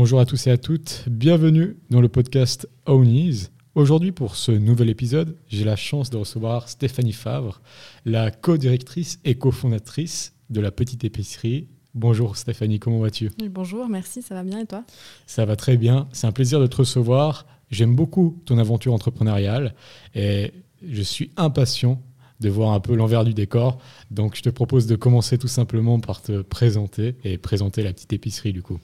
Bonjour à tous et à toutes, bienvenue dans le podcast Ownies. Aujourd'hui, pour ce nouvel épisode, j'ai la chance de recevoir Stéphanie Favre, la co-directrice et cofondatrice de la petite épicerie. Bonjour Stéphanie, comment vas-tu? Bonjour, merci, ça va bien et toi? Ça va très bien, c'est un plaisir de te recevoir. J'aime beaucoup ton aventure entrepreneuriale et je suis impatient de voir un peu l'envers du décor. Donc je te propose de commencer tout simplement par te présenter et présenter la petite épicerie du coup.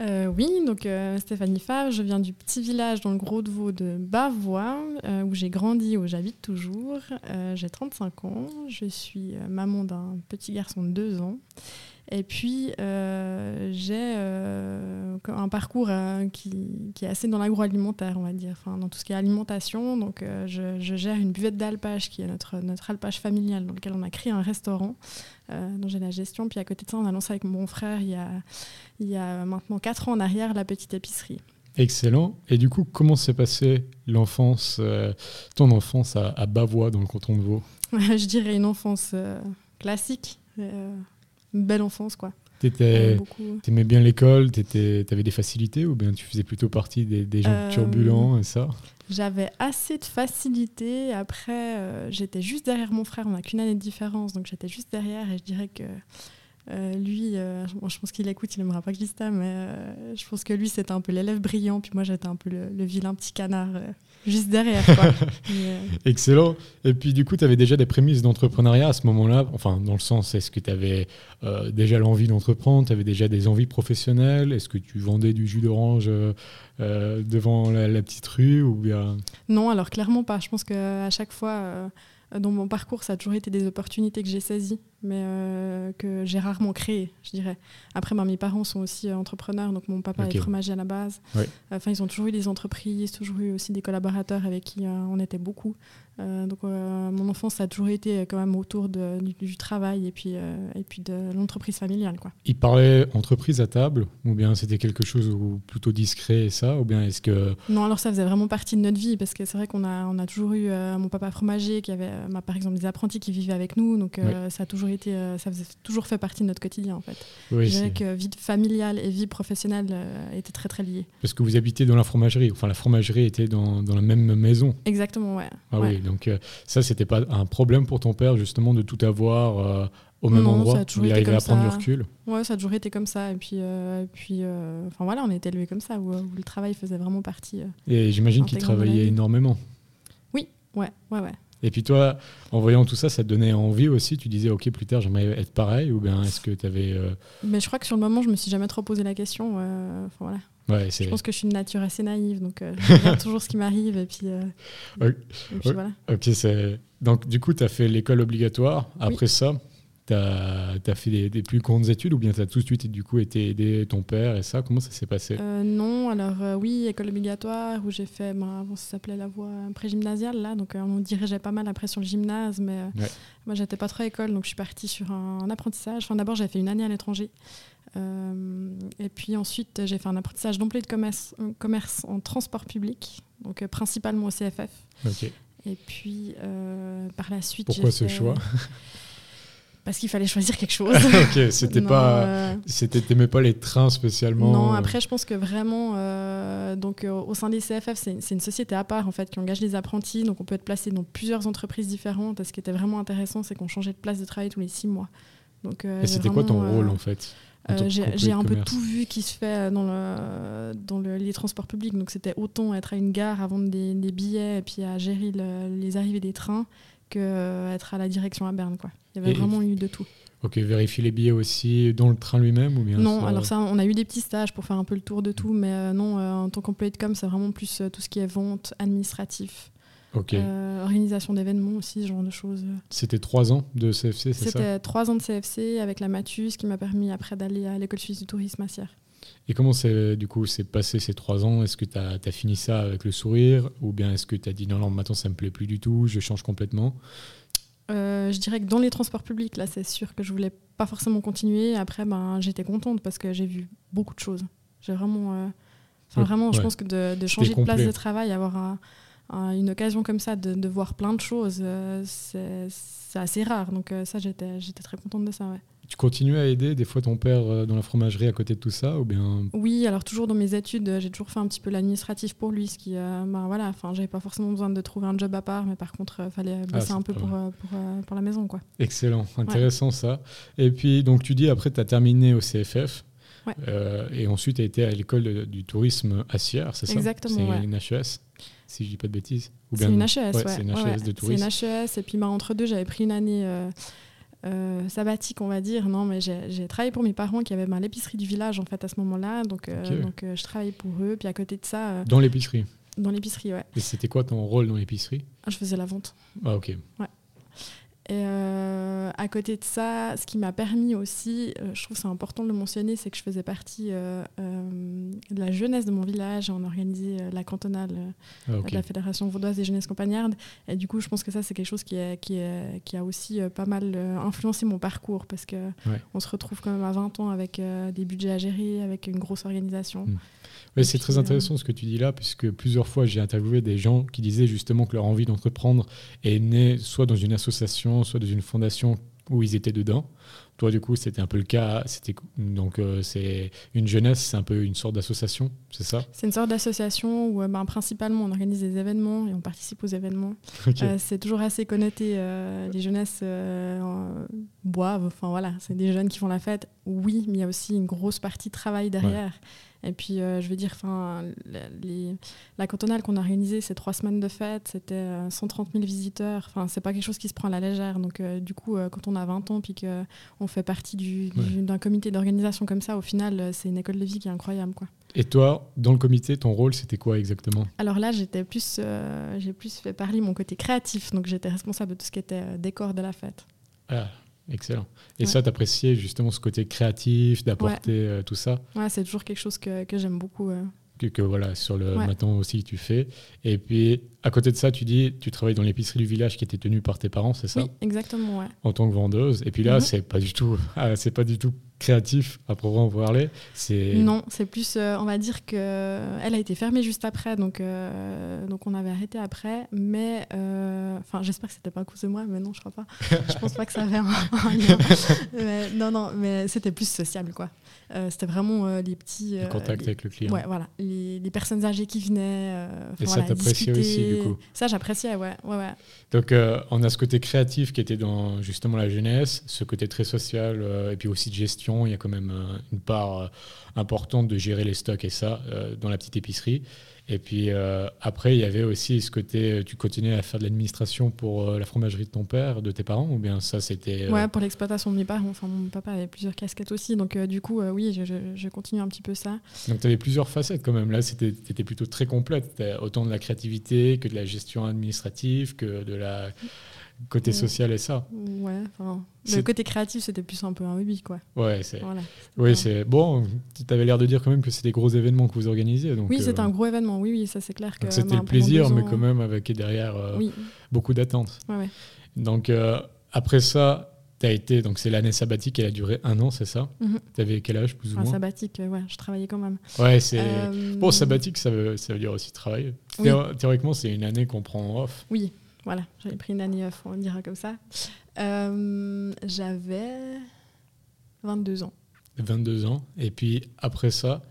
Euh, oui, donc euh, Stéphanie Favre, je viens du petit village dans le Gros de Vaud de Bavois, euh, où j'ai grandi, où j'habite toujours. j'ai 35 ans, je suis maman d'un petit garçon de 2 ans. Et puis, j'ai un parcours qui, est assez dans l'agroalimentaire, on va dire, enfin, dans tout ce qui est alimentation. Donc, je, je, gère une buvette d'alpage, qui est notre, notre alpage familial, dans lequel on a créé un restaurant euh, dont j'ai la gestion. Puis à côté de ça, on a lancé avec mon frère il y a, il y a maintenant 4 ans en arrière la petite épicerie. Excellent. Et du coup, comment s'est passée l'enfance, euh, ton enfance à, Bavois, dans le canton de Vaud? Je dirais une enfance euh, classique, une belle enfance, quoi. T'aimais bien l'école, t'avais des facilités ou bien tu faisais plutôt partie des, des gens turbulents et ça? j'avais assez de facilité. Après, euh, j'étais juste derrière mon frère. On n'a qu'une année de différence, donc j'étais juste derrière. Et je dirais que euh, lui, euh, je pense qu'il écoute, il n'aimera pas que je dise ça, mais je pense que lui, c'était un peu l'élève brillant. Puis moi, j'étais un peu le, vilain petit canard juste derrière. Excellent. Et puis, du coup, tu avais déjà des prémices d'entrepreneuriat à ce moment-là. Enfin, dans le sens, est-ce que tu avais déjà l'envie d'entreprendre Tu avais déjà des envies professionnelles? Est-ce que tu vendais du jus d'orange euh, devant la, petite rue ou bien? Non, alors clairement pas. Je pense qu'à chaque fois, euh, dans mon parcours, ça a toujours été des opportunités que j'ai saisies, mais euh, que j'ai rarement créées, je dirais. Après, ben, mes parents sont aussi entrepreneurs, donc mon papa est fromager à la base. Enfin, ils ont toujours eu des entreprises, toujours eu aussi des collaborateurs avec qui on était beaucoup. Euh, donc euh, mon enfance a toujours été quand même autour de, du, travail et puis, euh, et puis de l'entreprise familiale. Quoi. Il parlait entreprise à table ou bien c'était quelque chose plutôt discret et ça ou bien est-ce que... Non, alors ça faisait vraiment partie de notre vie parce que c'est vrai qu'on a, on a toujours eu mon papa fromager qui avait bah, par exemple des apprentis qui vivaient avec nous donc ça a toujours été, ça faisait toujours fait partie de notre quotidien en fait. Je dirais que vie familiale et vie professionnelle étaient très très liées. Parce que vous habitez dans la fromagerie, enfin la fromagerie était dans, dans la même maison. Exactement, ouais. Ah oui, donc euh, ça, c'était pas un problème pour ton père, justement, de tout avoir euh, au même endroit où il arrivait à prendre du recul Ouais, ça a toujours été comme ça. Et puis, euh, puis enfin voilà, on est élevé comme ça, où, le travail faisait vraiment partie. et j'imagine qu'il travaillait énormément. Oui, ouais, ouais, ouais. Et puis toi, en voyant tout ça, ça te donnait envie aussi Tu disais, OK, plus tard, j'aimerais être pareil Ou bien est-ce que tu avais... Mais je crois que sur le moment, je me suis jamais trop posé la question. Enfin, voilà je pense que je suis une nature assez naïve, donc euh, je regarde toujours ce qui m'arrive et puis, euh, voilà. Ok, donc du coup, tu as fait l'école obligatoire. Après ça, tu as, as, fait des, plus grandes études ou bien tu as tout de suite du coup été aider ton père et ça Comment ça s'est passé? Euh, Non, alors oui, école obligatoire où j'ai fait, ben, avant ça s'appelait la voie pré-gymnasiale là, donc on dirigeait pas mal après sur le gymnase, mais moi j'étais pas trop à école, donc je suis partie sur un, un apprentissage. Enfin, D'abord, j'ai fait une année à l'étranger. Euh, et puis ensuite, j'ai fait un apprentissage d'employé de commerce, euh, commerce, en transport public, donc euh, principalement au CFF. Et puis par la suite. Pourquoi ce choix? parce qu'il fallait choisir quelque chose. ok, c'était pas, c'était t'aimais pas les trains spécialement. Non, après je pense que vraiment, donc au sein des CFF, c'est une société à part en fait qui engage les apprentis, donc on peut être placé dans plusieurs entreprises différentes. Et ce qui était vraiment intéressant, c'est qu'on changeait de place de travail tous les six mois. Donc, Et c'était quoi ton rôle en fait j'ai un peu tout vu qui se fait dans, le, dans le- les transports publics. Donc c'était autant être à une gare à vendre des, des billets et puis à gérer le- les arrivées des trains que euh, être à la direction à Berne. Quoi. Il y avait Et- vraiment eu de tout. Ok, vérifier les billets aussi dans le train lui-même ou bien Non, ça- alors ça, on a eu des petits stages pour faire un peu le tour de tout, mais euh, non, euh, en tant qu'employé de com, c'est vraiment plus euh, tout ce qui est vente, administratif, organisation d'événements aussi, ce genre de choses. C'était trois ans de CFC, c'est ça? C'était trois ans de CFC avec la Matus qui m'a permis après d'aller à l'école suisse du tourisme à Sierre. Et comment c'est du coup c'est passé ces trois ans? Est-ce que tu as, fini ça avec le sourire? Ou bien est-ce que tu as dit non non maintenant ça me plaît plus du tout, je change complètement? Euh, je dirais que dans les transports publics, là, c'est sûr que je voulais pas forcément continuer. Après, ben, j'étais contente parce que j'ai vu beaucoup de choses. J'ai vraiment, euh, Ouais, vraiment, je pense que de, de changer de place de travail, avoir un- un- une occasion comme ça de, de voir plein de choses, euh, c'est assez rare. Donc ça, j'étais j'étais très contente de ça. Ouais. Tu continues à aider des fois ton père euh, dans la fromagerie à côté de tout ça ou bien? Oui, alors toujours dans mes études, euh, j'ai toujours fait un petit peu l'administratif pour lui, ce qui, euh, ben, voilà, enfin, j'avais pas forcément besoin de trouver un job à part, mais par contre, il fallait bosser Ah, c'est un peu pour, pour, pour la maison, quoi. Excellent, intéressant ça. Et puis donc tu dis après tu as terminé au CFF Ouais. euh, et ensuite tu as été à l'école du tourisme à Sierre, c'est ça? Exactement, C'est ouais. une HES si je dis pas de bêtises Ou C'est bien- une HES, ouais, c'est une HES ouais. de C'est tourisme. une HES, et puis bah, entre deux, j'avais pris une année euh, euh, sabbatique, on va dire. Non, mais j'ai travaillé pour mes parents qui avaient bah, l'épicerie du village, en fait, à ce moment-là. Donc, euh, donc euh, je travaillais pour eux. Puis à côté de ça, Dans l'épicerie. dans l'épicerie, ouais, Et c'était quoi ton rôle dans l'épicerie? Je faisais la vente. Ah ok. Et euh, à côté de ça, ce qui m'a permis aussi, euh, je trouve que c'est important de le mentionner, c'est que je faisais partie euh, de la jeunesse de mon village. On organisait la cantonale Ah, de la Fédération vaudoise des jeunesses compagnardes. Et du coup, je pense que ça, c'est quelque chose qui, est, qui, est, qui a aussi pas mal influencé mon parcours parce que Ouais. on se retrouve quand même à 20 ans avec des budgets à gérer, avec une grosse organisation. Mm. C'est très intéressant ce que tu dis là, puisque plusieurs fois j'ai interviewé des gens qui disaient justement que leur envie d'entreprendre est née soit dans une association, soit dans une fondation où ils étaient dedans. Toi, du coup, c'était un peu le cas. C'était donc euh, c'est une jeunesse, c'est un peu une sorte d'association, c'est ça? C'est une sorte d'association où euh, ben, principalement on organise des événements et on participe aux événements. Euh, c'est toujours assez connoté. les jeunesses en- boivent, enfin voilà, c'est des jeunes qui font la fête. Oui, mais il y a aussi une grosse partie de travail derrière. Et puis, euh, je veux dire, enfin, la- cantonale qu'on a organisée, c'est trois semaines de fête, c'était euh, 130 000 visiteurs. Enfin, c'est pas quelque chose qui se prend à la légère. Donc, euh, du coup, euh, quand on a 20 ans puis qu'on fait partie du- du- Ouais. d'un comité d'organisation comme ça, au final, euh, c'est une école de vie qui est incroyable, quoi. Et toi, dans le comité, ton rôle, c'était quoi exactement? Alors là, j'étais plus, euh, j'ai plus fait parler mon côté créatif, donc j'étais responsable de tout ce qui était euh, décor de la fête. Ah, excellent. Et Ouais. ça, t'appréciais justement ce côté créatif, d'apporter euh, tout ça? Ouais, c'est toujours quelque chose que, que j'aime beaucoup. euh. que, que voilà sur le maintenant aussi tu fais. Et puis à côté de ça, tu dis tu travailles dans l'épicerie du village qui était tenue par tes parents, c'est ça Oui, exactement, ouais. En tant que vendeuse. Et puis là, Mhm. c'est pas du tout, ah, c'est pas du tout créatif à proprement parler. C'est Non, c'est plus, euh, on va dire que elle a été fermée juste après, donc, euh, donc on avait arrêté après. Mais, euh, enfin, j'espère que c'était pas à cause de moi, mais non, je crois pas. je pense pas que ça avait un, un lien. Mais non, non, mais c'était plus sociable, quoi. Euh, c'était vraiment euh, les petits. le euh, contact les- avec le client. Ouais, voilà, les, les personnes âgées qui venaient. euh, Et ça, voilà, t'appréciais aussi, du coup Ça, j'appréciais, ouais, ouais, ouais. Donc euh, on a ce côté créatif qui était dans justement la jeunesse, ce côté très social euh, et puis aussi de gestion. Il y a quand même euh, une part importante de gérer les stocks et ça dans la petite épicerie. Et puis euh, après, il y avait aussi ce côté, euh, tu continuais à faire de l'administration pour euh, la fromagerie de ton père, de tes parents, ou bien ça c'était... euh, Ouais, pour l'exploitation de mes parents. Enfin, mon papa avait plusieurs casquettes aussi, donc du coup, oui, je, je- je continue un petit peu ça. Donc tu avais plusieurs facettes quand même. Là, c'était plutôt très complète. Autant de la créativité que de la gestion administrative, que de la côté Ouais. social et ça. Ouais, enfin, C'est- le côté créatif, c'était plus un peu un hobby, quoi. Ouais, c'est... Voilà. Oui, c'est bon. Tu avais l'air de dire quand même que c'était des gros événements que vous organisiez. Donc, Oui, euh, c'était un gros événement. Oui, oui, ça c'est clair c'était le plaisir, mais quand même avec derrière euh, Oui, beaucoup d'attentes. ouais, ouais. Donc euh, après ça, tu as été donc c'est l'année sabbatique, elle a duré un an, c'est ça? Mhm. Tu avais quel âge plus ou Enfin, moins? sabbatique, euh, ouais, je travaillais quand même. Ouais, c'est Euh, bon sabbatique, ça veut ça veut dire aussi travailler. Oui. Théoriquement, c'est une année qu'on prend en off. Oui, voilà, j'avais pris une année off, on dira comme ça. Euh, j'avais 22 ans. 22 ans. Et puis après ça,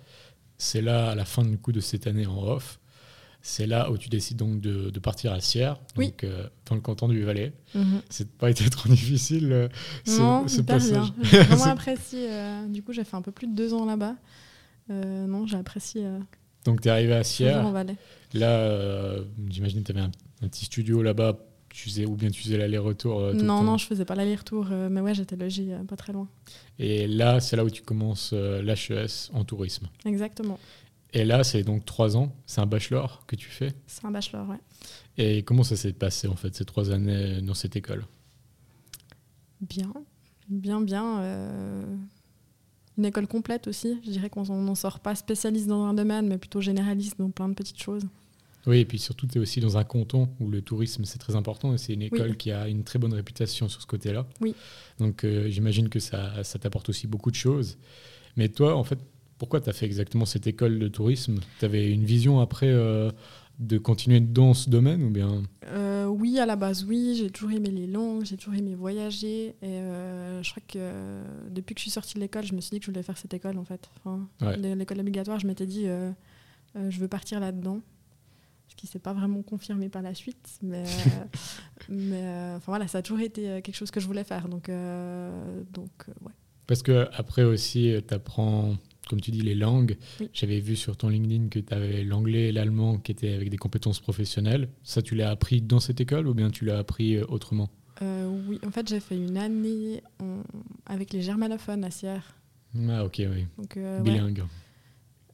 c'est là, à la fin du coup de cette année en off, c'est là où tu décides donc de, de partir à Sierre, Oui. donc euh, dans le canton du Valais. Mhm. C'est pas été trop difficile euh, ce, non, ce passage. J'ai vraiment apprécié. euh, du coup, j'ai fait un peu plus de deux ans là-bas. Euh, non, j'ai apprécié Donc tu es arrivé à en Sierre. Valais. Là, j'imagine que tu avais un, un petit studio là-bas, tu faisais, ou bien tu faisais l'aller-retour. euh, Non, non, je faisais pas l'aller-retour, euh, mais ouais, j'étais logée euh, pas très loin. Et là, c'est là où tu commences l'HES en tourisme. Exactement. Et là, c'est donc trois ans, c'est un bachelor que tu fais. C'est un bachelor, ouais. Et comment ça s'est passé en fait, ces trois années dans cette école? Bien, bien, bien. Une école complète aussi. Je dirais qu'on n'en sort pas spécialiste dans un domaine, mais plutôt généraliste dans plein de petites choses. Oui, et puis surtout, tu es aussi dans un canton où le tourisme, c'est très important. Et c'est une école qui a une très bonne réputation sur ce côté-là. Oui. Donc euh, j'imagine que ça, ça t'apporte aussi beaucoup de choses. Mais toi, en fait, pourquoi tu as fait exactement cette école de tourisme? Tu avais une vision après euh, de continuer dans ce domaine ou bien? Euh, oui, à la base, oui. J'ai toujours aimé les langues, j'ai toujours aimé voyager. Et euh, je crois que depuis que je suis sortie de l'école, je me suis dit que je voulais faire cette école, en fait. Enfin, Ouais. l'é- L'école obligatoire, je m'étais dit, je veux partir là-dedans. Qui s'est pas vraiment confirmé par la suite. Mais, euh, mais euh, enfin, voilà, ça a toujours été euh, quelque chose que je voulais faire. Donc, donc ouais. Parce que après aussi, tu apprends, comme tu dis, les langues. Oui. J'avais vu sur ton LinkedIn que tu avais l'anglais et l'allemand qui étaient avec des compétences professionnelles. Ça, tu l'as appris dans cette école ou bien tu l'as appris autrement? Euh, oui, en fait, j'ai fait une année en- avec les germanophones à Sierre. Ah, ok, oui. Donc, euh, ouais.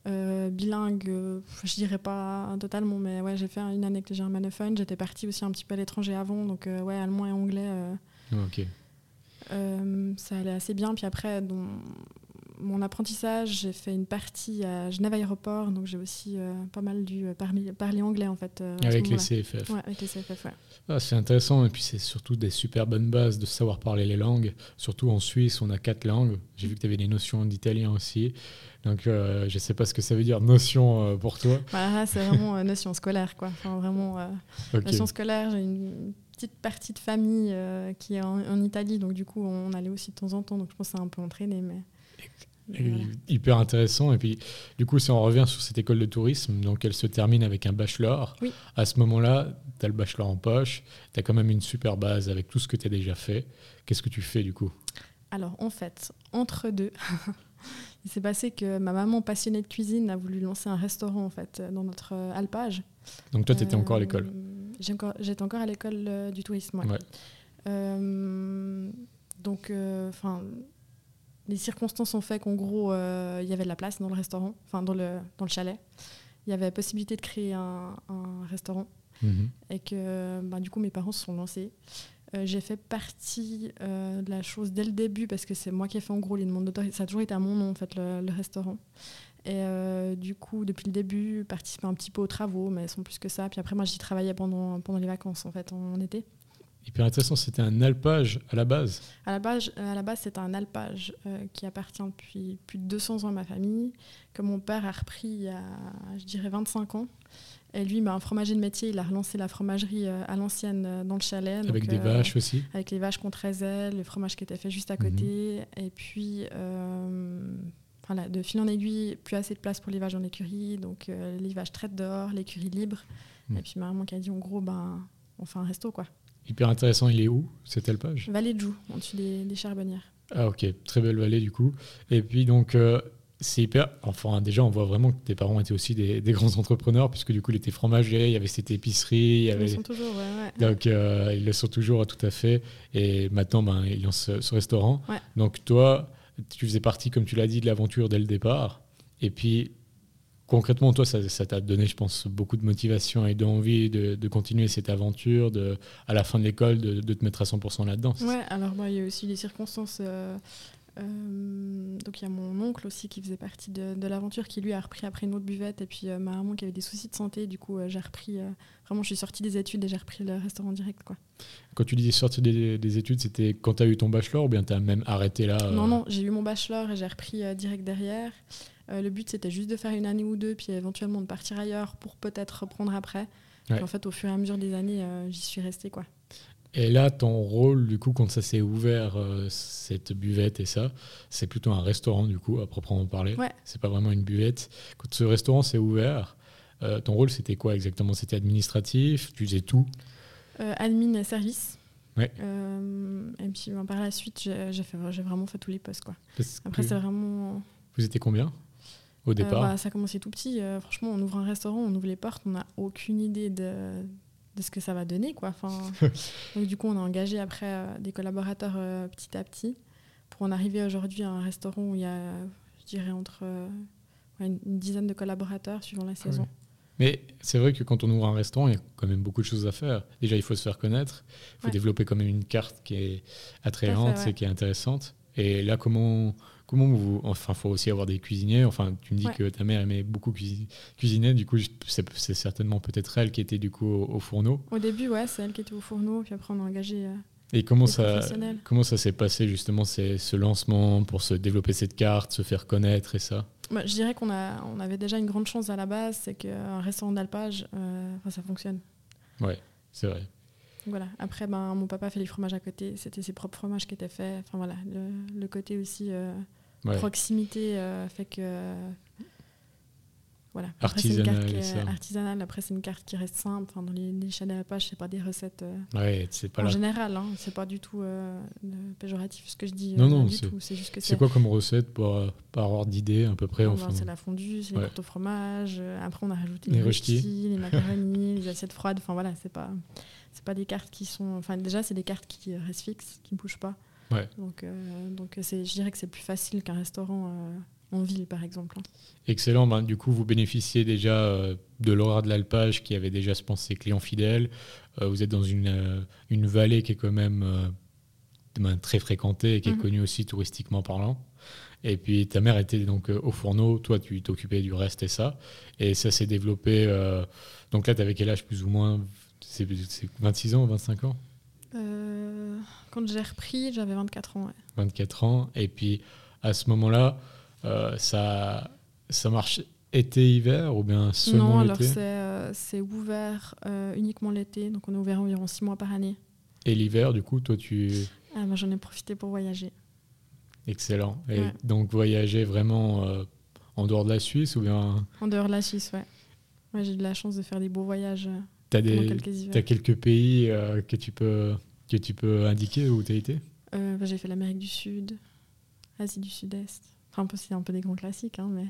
Bilingue. Euh, bilingue, euh, je dirais pas totalement, mais ouais, j'ai fait une année avec les germanophones. J'étais partie aussi un petit peu à l'étranger avant, donc euh, ouais, allemand et anglais, ça allait assez bien. Puis après, dans mon apprentissage, j'ai fait une partie à Genève Aéroport, donc j'ai aussi pas mal dû euh, parler, parler anglais en fait. Avec les. CFF. Ouais, avec les CFF, ouais. Ah, c'est intéressant et puis c'est surtout des super bonnes bases de savoir parler les langues. Surtout en Suisse, on a quatre langues. J'ai vu que tu avais des notions d'italien aussi. Donc euh, je sais pas ce que ça veut dire notion euh, pour toi. Voilà, là, c'est vraiment euh, notion scolaire, quoi. Enfin, vraiment. Notion scolaire, j'ai une petite partie de famille qui est en, en Italie, donc du coup on allait aussi de temps en temps, donc je pense que ça a un peu entraîné. Mais, mais Et voilà. Hyper intéressant. Et puis, du coup, si on revient sur cette école de tourisme, donc elle se termine avec un bachelor. Oui. À ce moment-là, tu as le bachelor en poche. Tu as quand même une super base avec tout ce que tu as déjà fait. Qu'est-ce que tu fais du coup? Alors en fait, entre deux, il s'est passé que ma maman passionnée de cuisine a voulu lancer un restaurant en fait dans notre alpage. Donc, toi, tu étais encore à Euh, l'école. J'étais encore à l'école euh, du tourisme. ouais. Ouais. Euh, donc, enfin, les circonstances ont fait qu'en gros, euh, il y avait de la place dans le restaurant, enfin dans le, dans le chalet. Il y avait possibilité de créer un, un restaurant Mhm. et que bah, du coup mes parents se sont lancés. Euh, j'ai fait partie euh, de la chose dès le début parce que c'est moi qui ai fait en gros les demandes d'autorisation. Ça a toujours été à mon nom en fait le, restaurant. Et euh, du coup depuis le début participer un petit peu aux travaux mais sans plus que ça. Puis après moi j'y travaillais pendant, pendant les vacances en fait en été. Hyper intéressant. C'était un alpage à la base. À la base, à la base c'est un alpage euh, qui appartient depuis plus de 200 ans à ma famille, que mon père a repris il y a, je dirais, 25 ans. Et lui, bah, un fromager de métier, il a relancé la fromagerie euh, à l'ancienne euh, dans le chalet. avec donc, des euh, vaches aussi. Avec les vaches qu'on traisait, le fromage qui était fait juste à côté. Et puis, euh, voilà, de fil en aiguille, plus assez de place pour les vaches dans l'écurie. Donc, euh, les vaches traitent dehors, l'écurie libre. Mhm. Et puis, ma maman qui a dit, en gros, ben, on fait un resto, quoi. Hyper intéressant. Il est où cet alpage? Vallée de Joux, en dessus des, des charbonnières. Ah, ok. Très belle vallée du coup. Et puis, donc. euh, c'est hyper. Enfin, déjà, on voit vraiment que tes parents étaient aussi des, des grands entrepreneurs, puisque du coup, il était fromager, il y avait cette épicerie, il y Ils le sont toujours, ouais, ouais. Donc, euh, ils le sont toujours tout à fait. Et maintenant, ben, ils lancent ce, ce restaurant. Ouais. Donc, toi, tu faisais partie, comme tu l'as dit, de l'aventure dès le départ. Et puis, concrètement, toi, ça ça t'a donné, je pense, beaucoup de motivation et d'envie de, de continuer cette aventure, de, à la fin de l'école, de, de te mettre à 100% là-dedans. Ouais, alors bah, il y a aussi les circonstances. euh, euh, donc il y a mon oncle aussi qui faisait partie de, de l'aventure, qui lui a repris après une autre buvette, et puis euh, ma maman qui avait des soucis de santé. Du coup, j'ai repris. vraiment, je suis sortie des études et j'ai repris le restaurant direct, quoi. Quand tu dis sortir des, des études, c'était quand tu as eu ton bachelor ou bien tu as même arrêté là Non, non, j'ai eu mon bachelor et j'ai repris direct derrière. Euh, le but, c'était juste de faire une année ou deux, puis éventuellement de partir ailleurs pour peut-être reprendre après. Ouais. En fait, au fur et à mesure des années, euh, j'y suis restée, quoi. Et là, ton rôle, du coup, quand ça s'est ouvert, euh, cette buvette et ça, c'est plutôt un restaurant, du coup, à proprement parler. Ouais. C'est pas vraiment une buvette. Quand ce restaurant s'est ouvert, ton rôle, c'était quoi exactement? C'était administratif? Tu faisais tout? Admin et service. Ouais. Euh, et puis ben, par la suite, j'ai vraiment fait tous les postes. Quoi. Parce Après, c'est vraiment. Vous étiez combien? Au Euh, départ bah, ça a commencé tout petit. Euh, franchement, on ouvre un restaurant, on ouvre les portes, on n'a aucune idée de, de ce que ça va donner. Quoi. Enfin, donc, du coup, on a engagé après euh, des collaborateurs euh, petit à petit pour en arriver aujourd'hui à un restaurant où il y a, je dirais, entre euh, une, une dizaine de collaborateurs suivant la saison. Mais c'est vrai que quand on ouvre un restaurant, il y a quand même beaucoup de choses à faire. Déjà, il faut se faire connaître. Il faut Ouais. développer quand même une carte qui est attrayante ouais. et qui est intéressante. Et là, comment, comment vous. Enfin, il faut aussi avoir des cuisiniers. Enfin, tu me dis Ouais. que ta mère aimait beaucoup cuisi- cuisiner. Du coup, c'est certainement peut-être elle qui était du coup au, au fourneau. Au début, ouais, c'est elle qui était au fourneau, puis après, on a engagé. euh, Et comment ça, comment ça s'est passé justement ce lancement pour se développer cette carte, se faire connaître et ça? Bah, je dirais qu'on a, on avait déjà une grande chance à la base, c'est qu'un restaurant d'alpage, euh, ça fonctionne. C'est vrai. Voilà. Après, ben, mon papa fait les fromages à côté, c'était ses propres fromages qui étaient faits. Enfin voilà, le, le côté aussi euh, Ouais. proximité euh, fait que. euh, voilà. Après, c'est une Artisanal est ça. artisanale. Après, c'est une carte qui reste simple. Enfin, dans les, les chats d'alpage, c'est pas des recettes euh, Ouais, pas en général. Hein, c'est pas du tout péjoratif ce que je dis. Non, non, c'est- quoi comme recette pour, par ordre d'idée à peu près enfin, ben, c'est la fondue, c'est Ouais. les au fromage. Après, on a rajouté Les les les macaronis, les assiettes froides. Enfin voilà, c'est pas, c'est pas des cartes qui sont. Enfin déjà, c'est des cartes qui restent fixes, qui ne bougent pas. Ouais. Donc, euh, donc c'est, je dirais que c'est plus facile qu'un restaurant euh, en ville, par exemple. hein. Excellent. Ben, du coup, vous bénéficiez déjà euh, de l'aura de l'alpage qui avait déjà, je pense, ses clients fidèles. Euh, vous êtes dans une, euh, une vallée qui est quand même euh, ben, très fréquentée et qui est Mhm. connue aussi touristiquement parlant. Et puis ta mère était donc euh, au fourneau, toi tu t'occupais du reste et ça. Et ça s'est développé. euh, donc là, tu avais quel âge plus ou moins? C'est, c'est 26 ans, 25 ans? Euh, quand j'ai repris, j'avais 24 ans. ouais. 24 ans. Et puis à ce moment-là, euh, ça, ça marche été-hiver ou bien seulement non, alors c'est, euh, c'est ouvert euh, uniquement l'été. Donc on est ouvert environ 6 mois par année. Et l'hiver, du coup, toi, tu. Ah, moi, j'en ai profité pour voyager. Excellent. Et Ouais. donc, voyager vraiment en dehors de la Suisse ou bien. En dehors de la Suisse, ouais. Ouais, j'ai eu de la chance de faire des beaux voyages Tu as, quelques quelques pays euh, que, tu peux, que tu peux indiquer où tu as été? Euh, bah, j'ai fait l'Amérique du Sud, Asie du Sud-Est. Enfin, c'est un peu des grands classiques, hein, mais.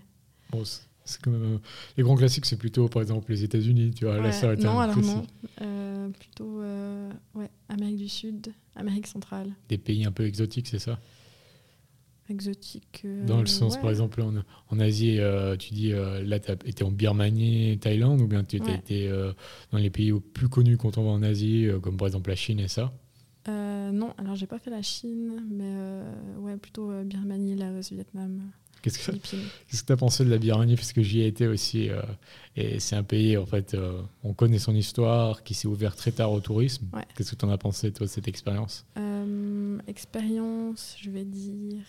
Bon, c'est- quand même, euh, Les grands classiques, c'est plutôt, par exemple, les États-Unis. Tu vois, là, Ouais, ça aurait été non, alors non. Euh, plutôt ouais, Amérique du Sud, Amérique centrale, Des pays un peu exotiques, c'est ça? Exotique. euh, Dans le sens, ouais. par exemple, en, en Asie, euh, tu dis, euh, là, tu as été en Birmanie, Thaïlande, ou bien tu as Ouais. été euh, dans les pays plus connus quand on va en Asie, comme par exemple la Chine et ça? Non, alors j'ai pas fait la Chine, mais ouais, plutôt Birmanie, Laos, Vietnam, Qu'est-ce que tu as pensé de la Birmanie? Parce que j'y ai été aussi. et c'est un pays, en fait, on connaît son histoire, qui s'est ouvert très tard au tourisme. Ouais. Qu'est-ce que tu en as pensé, toi, de cette expérience? Expérience, je vais dire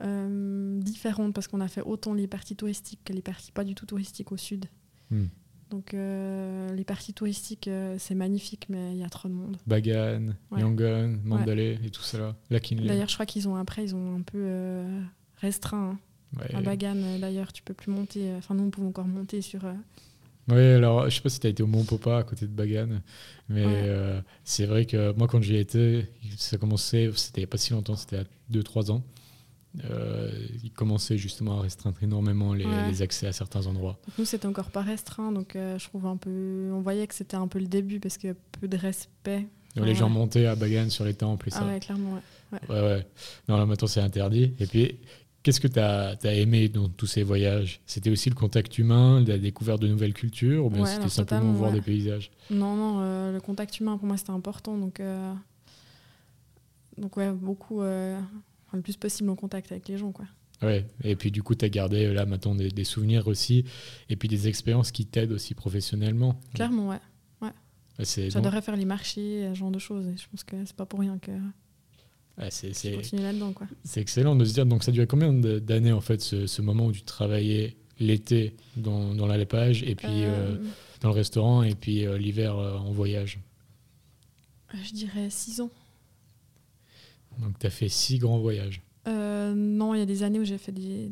euh, différente parce qu'on a fait autant les parties touristiques que les parties pas du tout touristiques au sud. Hmm. Donc euh, les parties touristiques, euh, c'est magnifique, mais il y a trop de monde. Bagan, Ouais. Yangon, Mandalay et tout ça là. D'ailleurs, je crois qu'ils ont après, ils ont un peu euh, restreint. hein. Ouais. À Bagan, d'ailleurs, tu peux plus monter. Enfin, nous, on pouvait encore monter sur. Ouais, alors je sais pas si tu as été au Mont Popa à côté de Bagan, mais Ouais. euh, c'est vrai que moi quand j'y étais, ça commençait, c'était pas si longtemps, c'était à 2-3 ans. Euh, ils commençaient justement à restreindre énormément les, Ouais. les accès à certains endroits. Donc nous, c'était encore pas restreint, donc euh, je trouve un peu. On voyait que c'était un peu le début parce qu'il y a peu de respect. Donc, Ah les gens montaient à Bagan sur les temples et ça. Ah ouais, clairement, ouais. Ouais, ouais. Non, là, maintenant, c'est interdit. Et puis, qu'est-ce que tu as, aimé dans tous ces voyages? C'était aussi le contact humain, la découverte de nouvelles cultures, ou bien c'était simplement voir des paysages? Non, non, euh, le contact humain pour moi c'était important, donc. euh, Donc ouais, beaucoup. Le plus possible en contact avec les gens, quoi. Ouais. Et puis, du coup, tu as gardé euh, là maintenant des, des souvenirs aussi, et puis des expériences qui t'aident aussi professionnellement. Clairement, ouais. Ouais, J'adorais faire les marchés, ce genre de choses, et je pense que c'est pas pour rien que ouais, c'est, c'est- là-dedans, quoi. c'est excellent de se dire. Donc, ça durait combien d'années, en fait, ce, ce moment où tu travaillais l'été dans, dans l'alpage, et puis euh, Euh, dans le restaurant, et puis euh, l'hiver en voyage? je dirais 6 ans. Donc, tu as fait six grands voyages. Euh, non, il y a des années où j'ai fait des,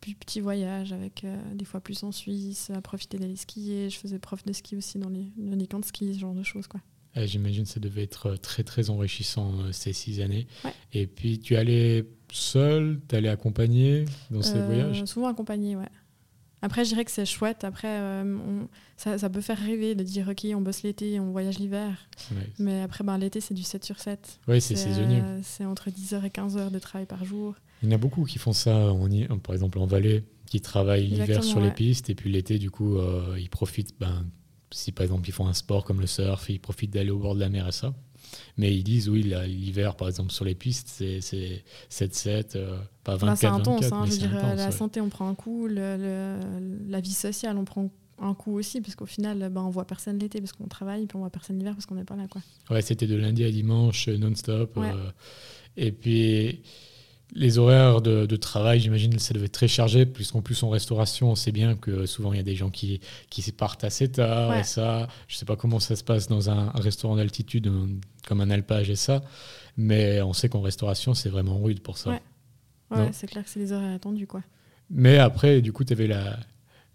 plus petits voyages, avec des fois plus en Suisse, à profiter d'aller skier. Je faisais prof de ski aussi dans les, dans les camps de ski, ce genre de choses. Quoi. J'imagine que ça devait être très très enrichissant ces six années. Et puis tu allais seul, tu allais accompagné dans ces voyages? Souvent accompagné, ouais. Après, je dirais que c'est chouette. Après, euh, ça, ça, peut faire rêver de dire, OK, on bosse l'été, on voyage l'hiver. Mais après, ben, l'été, c'est du 7 sur 7. Oui, c'est saisonnier. Euh, c'est entre 10h et 15h de travail par jour. Il y en a beaucoup qui font ça, par exemple en vallée, qui travaillent l'hiver sur les pistes. Et puis l'été, du coup, euh, ils profitent, ben, si par exemple ils font un sport comme le surf, ils profitent d'aller au bord de la mer et ça. Mais ils disent, oui, l'hiver, par exemple, sur les pistes, c'est 7-7, euh, pas 24 C'est intense, hein, je dirais, la santé, on prend un coup, la vie sociale, on prend un coup aussi, parce qu'au final, ben, on voit personne l'été parce qu'on travaille, puis on voit personne l'hiver parce qu'on n'est pas là. Quoi. Ouais, c'était de lundi à dimanche, non-stop. Euh, et puis les horaires de, travail, j'imagine, ça devait être très chargé, puisqu'en plus en restauration, on sait bien que souvent il y a des gens qui, qui partent assez tard et ça. Je sais pas comment ça se passe dans un, restaurant d'altitude comme un alpage et ça, mais on sait qu'en restauration, c'est vraiment rude pour ça. Ouais, c'est clair que c'est des horaires attendus, quoi. Mais après, du coup, tu avais la,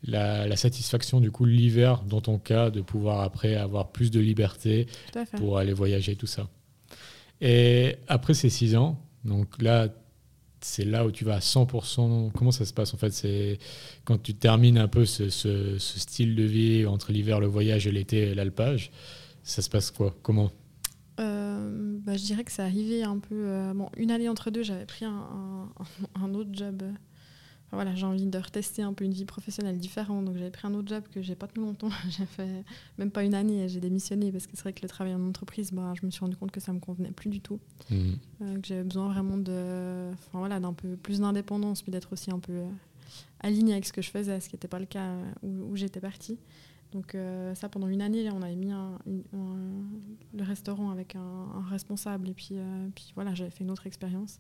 la, satisfaction, du coup, l'hiver, dans ton cas, de pouvoir après avoir plus de liberté pour aller voyager, tout ça. Et après ces six ans, donc là, c'est là où tu vas à 100%. Comment ça se passe en fait? C'est quand tu termines un peu ce, style de vie entre l'hiver, le voyage et l'été, l'alpage. Ça se passe quoi? Comment? Euh, bah, Je dirais que c'est arrivé un peu. Euh, bon, une année entre deux, j'avais pris un, un, autre job voilà, j'ai envie de retester un peu une vie professionnelle différente. Donc j'avais pris un autre job que j'ai pas tenu longtemps. j'ai fait même pas une année, j'ai démissionné parce que c'est vrai que le travail en entreprise, bah, je me suis rendu compte que ça me convenait plus du tout. Mmh. Euh, que j'avais besoin vraiment de, enfin voilà, d'un peu plus d'indépendance, puis d'être aussi un peu euh, aligné avec ce que je faisais, ce qui n'était pas le cas où, où j'étais partie. Donc euh, ça, pendant une année, on avait mis le restaurant avec un, responsable. Et puis, euh, puis voilà, j'avais fait une autre expérience.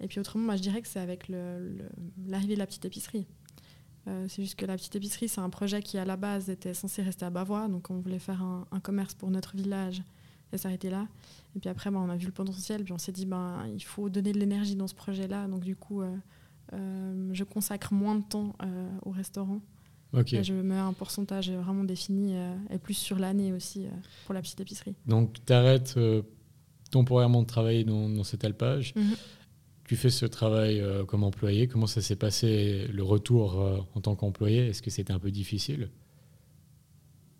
Et puis autrement, moi, je dirais que c'est avec l'arrivée de la petite épicerie. Euh, c'est juste que la petite épicerie, c'est un projet qui, à la base, était censé rester à Bavois. Donc on voulait faire un, commerce pour notre village et s'arrêter là. Et puis après, bah, on a vu le potentiel. Puis on s'est dit, ben, il faut donner de l'énergie dans ce projet-là. Donc du coup, je consacre moins de temps au restaurant je mets un pourcentage vraiment défini euh, et plus sur l'année aussi euh, pour la petite épicerie. Donc tu arrêtes euh, temporairement de travailler dans, cet alpage. Mhm. Tu fais ce travail comme employé. Comment ça s'est passé le retour en tant qu'employé? Est-ce que c'était un peu difficile?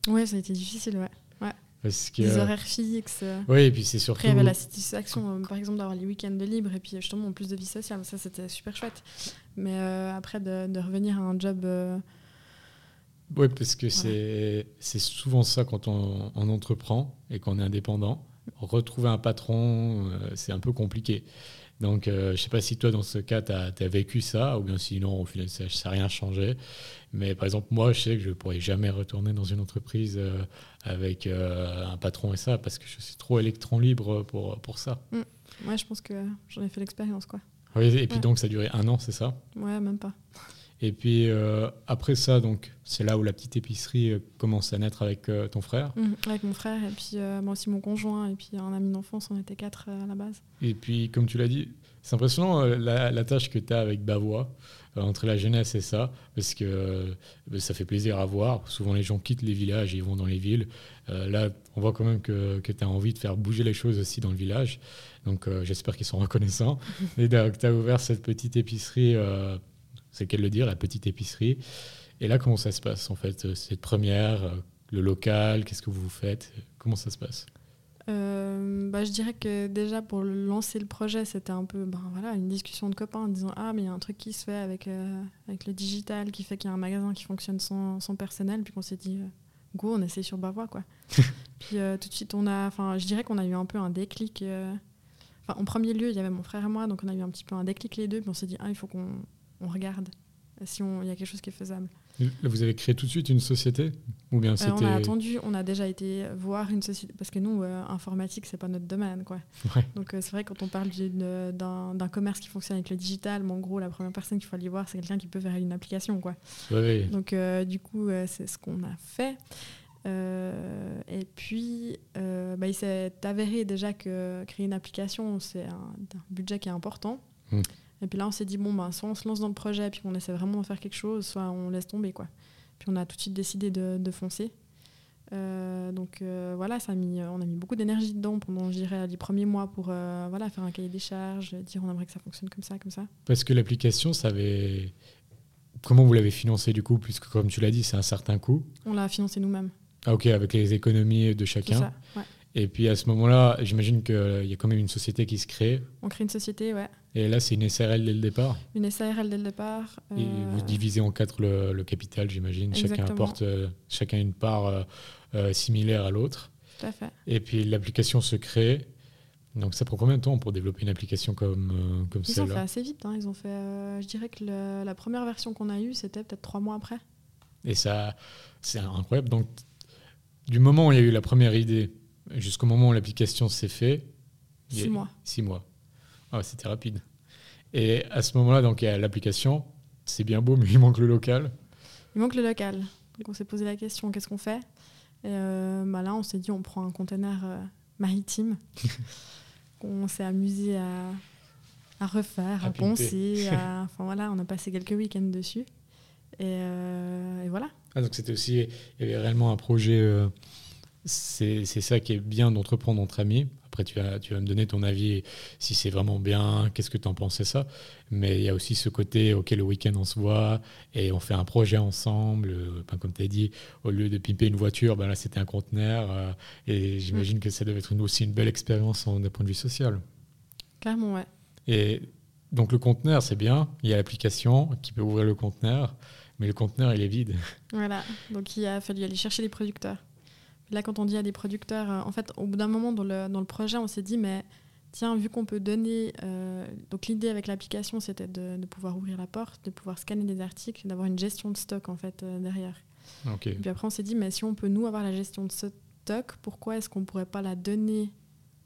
Oui, ça a été difficile, ouais. ouais. Parce que, les horaires fixes. Oui, et puis c'est surtout. Après, il y avait la satisfaction, par exemple, d'avoir les week-ends de libre et puis justement en plus de vie sociale. Ça, c'était super chouette. Mais après, de, de, revenir à un job oui, parce que c'est souvent ça quand on, entreprend et qu'on est indépendant. Retrouver un patron, euh, c'est un peu compliqué. Donc, euh, je ne sais pas si toi, dans ce cas, tu as, vécu ça, ou bien sinon, au final, ça n'a rien changé. Mais par exemple, moi, je sais que je ne pourrais jamais retourner dans une entreprise euh, avec un patron et ça, parce que je suis trop électron libre pour, pour ça. Moi, mm. Ouais, je pense que j'en ai fait l'expérience. quoi. Oui, et puis donc, ça a duré un an, c'est ça? Ouais, même pas. Et puis euh, après ça, donc c'est là où la petite épicerie euh, commence à naître avec euh, ton frère. Mmh, avec mon frère et puis moi aussi mon conjoint et puis un ami d'enfance, on était quatre à la base. Et puis comme tu l'as dit, c'est impressionnant la, tâche que tu as avec Bavois entre la jeunesse et ça, parce que bah, ça fait plaisir à voir. Souvent les gens quittent les villages et ils vont dans les villes. là, on voit quand même que, que tu as envie de faire bouger les choses aussi dans le village. Donc j'espère qu'ils sont reconnaissants. et tu as ouvert cette petite épicerie c'est qu'elle le dire, la petite épicerie. Et là, comment ça se passe en fait, euh, cette première, euh, le local, qu'est-ce que vous faites Comment ça se passe? Euh, bah, je dirais que déjà pour lancer le projet, c'était un peu ben, voilà, une discussion de copains en disant Ah, mais il y a un truc qui se fait avec, avec le digital qui fait qu'il y a un magasin qui fonctionne sans, sans personnel. Puis qu'on s'est dit Go, on essaie sur Bavois. Quoi. puis tout de suite, on a, je dirais qu'on a eu un peu un déclic. En premier lieu, il y avait mon frère et moi, donc on a eu un petit peu un déclic les deux. Puis on s'est dit Ah, il faut qu'on on regarde si il y a quelque chose qui est faisable. Vous avez créé tout de suite une société ou bien euh, On a attendu, on a déjà été voir une société parce que nous, euh, informatique, c'est pas notre domaine, quoi. Donc euh, c'est vrai quand on parle d'un commerce qui fonctionne avec le digital, mais en gros la première personne qu'il faut aller voir, c'est quelqu'un qui peut faire une application, quoi. Donc du coup, c'est ce qu'on a fait. et puis, bah, il s'est avéré déjà que créer une application, c'est un, budget qui est important. Mmh. Et puis là, on s'est dit, bon, ben, soit on se lance dans le projet, puis on essaie vraiment de faire quelque chose, soit on laisse tomber. Quoi. Puis on a tout de suite décidé de, de foncer. Euh, donc euh, voilà, ça a mis, on a mis beaucoup d'énergie dedans pendant, je dirais, les premiers mois pour euh, voilà, faire un cahier des charges, dire on aimerait que ça fonctionne comme ça, comme ça. Parce que l'application, ça avait. Comment vous l'avez financé du coup? Puisque, comme tu l'as dit, c'est un certain coût. On l'a financé nous-mêmes. Ah, ok, avec les économies de chacun. ça, ouais. Et puis à ce moment-là, j'imagine qu'il y a quand même une société qui se crée. On crée une société, ouais. Et là, c'est une SRL dès le départ. Une SARL dès le départ. Et euh, vous divisez en quatre le, le capital, j'imagine. Chacun apporte euh, chacun une part euh, similaire à l'autre. Tout à fait. Et puis l'application se crée. Donc ça prend combien de temps pour développer une application comme, comme Ils ont fait celle-là assez vite. hein. Ils ont fait, je dirais que le- la première version qu'on a eue, c'était peut-être trois mois après. Et ça, c'est incroyable. Donc, du moment où il y a eu la première idée jusqu'au moment où l'application s'est faite, Six mois. Six mois. Ah, c'était rapide. Et à ce moment-là, donc, il y a l'application. C'est bien beau, mais il manque le local. Il manque le local. Donc on s'est posé la question, qu'est-ce qu'on fait? Et euh, bah là, on s'est dit, on prend un conteneur euh, maritime qu'on s'est amusé à, à refaire, À poncer. à- Enfin voilà, on a passé quelques week-ends dessus. Et, euh, et voilà. Ah, donc, c'était aussi. Il y avait réellement un projet. C'est ça qui est bien d'entreprendre entre amis. Après, tu vas, tu vas me donner ton avis si c'est vraiment bien, qu'est-ce que tu en pensais ça. Mais il y a aussi ce côté, OK, le week-end, on se voit et on fait un projet ensemble. Euh, ben, comme tu as dit, au lieu de pimper une voiture, ben là, c'était un conteneur. euh, et j'imagine que ça devait être une- aussi une belle expérience en- d'un point de vue social. Clairement, ouais. Et donc, le conteneur, c'est bien. Il y a l'application qui peut ouvrir le conteneur, mais le conteneur, il est vide. Voilà, donc il a fallu aller chercher les producteurs. Là, quand on dit à des producteurs, euh, en fait, au bout d'un moment dans le, dans le projet, on s'est dit, mais tiens, vu qu'on peut donner. euh, donc l'idée avec l'application, c'était de, de pouvoir ouvrir la porte, de pouvoir scanner des articles, d'avoir une gestion de stock en fait euh, derrière. Et puis après, on s'est dit, mais si on peut nous avoir la gestion de ce stock, pourquoi est-ce qu'on pourrait pas la donner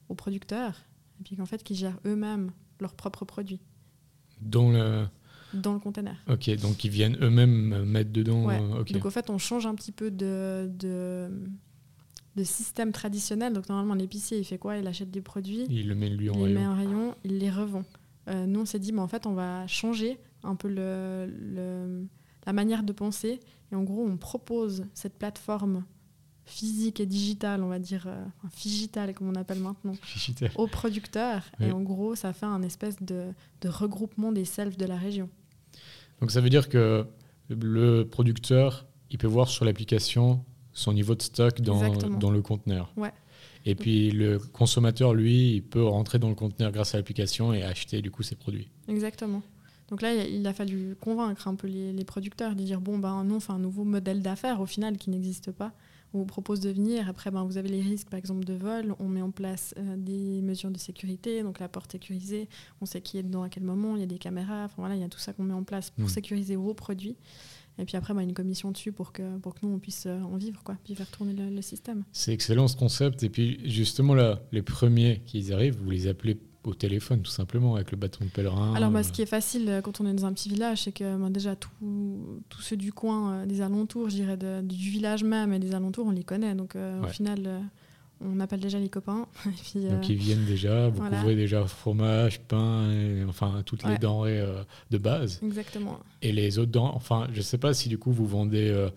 aux producteurs Et puis qu'en fait, qu'ils gèrent eux-mêmes leurs propres produits? Dans le. dans le container. Ok, donc ils viennent eux-mêmes mettre dedans. Ouais. euh. Donc au fait, on change un petit peu de, de, de système traditionnel. Donc normalement, l'épicier, il fait quoi? Il achète des produits, il le met lui en il les met rayon. en rayon, il les revend. Euh, nous, on s'est dit, mais en fait, on va changer un peu le, le- la manière de penser. Et en gros, on propose cette plateforme physique et digitale, on va dire, euh, enfin, digitale comme on appelle maintenant, Fichitaire. aux producteurs. Oui. Et en gros, ça fait un espèce de, de regroupement des selfs de la région. Donc ça veut dire que le producteur, il peut voir sur l'application son niveau de stock dans, Exactement. dans le conteneur. Ouais. Et puis le consommateur, lui, il peut rentrer dans le conteneur grâce à l'application et acheter du coup ses produits. Exactement. Donc là, il a fallu convaincre un peu les, les producteurs de dire bon, ben, nous, on fait un nouveau modèle d'affaires au final qui n'existe pas. On vous propose de venir. Après, ben, vous avez les risques, par exemple, de vol. On met en place euh, des mesures de sécurité, donc la porte sécurisée. On sait qui est dedans à quel moment. Il y a des caméras. Enfin voilà, il y a tout ça qu'on met en place pour Mhm. sécuriser vos produits. Et puis après, une commission dessus pour que, pour que nous, on puisse euh, en vivre, quoi, puis faire tourner le, le système. C'est excellent ce concept. Et puis justement là, les premiers qui arrivent, vous les appelez au téléphone tout simplement avec le bâton de pèlerin. Alors, bah, euh, ce qui est facile euh, quand on est dans un petit village, c'est que bah, déjà, tous ceux du coin, euh, des alentours, je dirais, de- du village même et des alentours, on les connaît. Donc, euh, Ouais. au final, euh, on appelle déjà les copains. et puis, euh, Donc ils viennent déjà, vous voilà. couvrez déjà fromage, pain, et, enfin toutes les denrées euh, de base. Exactement. Et les autres denrées, enfin je sais pas si du coup vous vendez euh,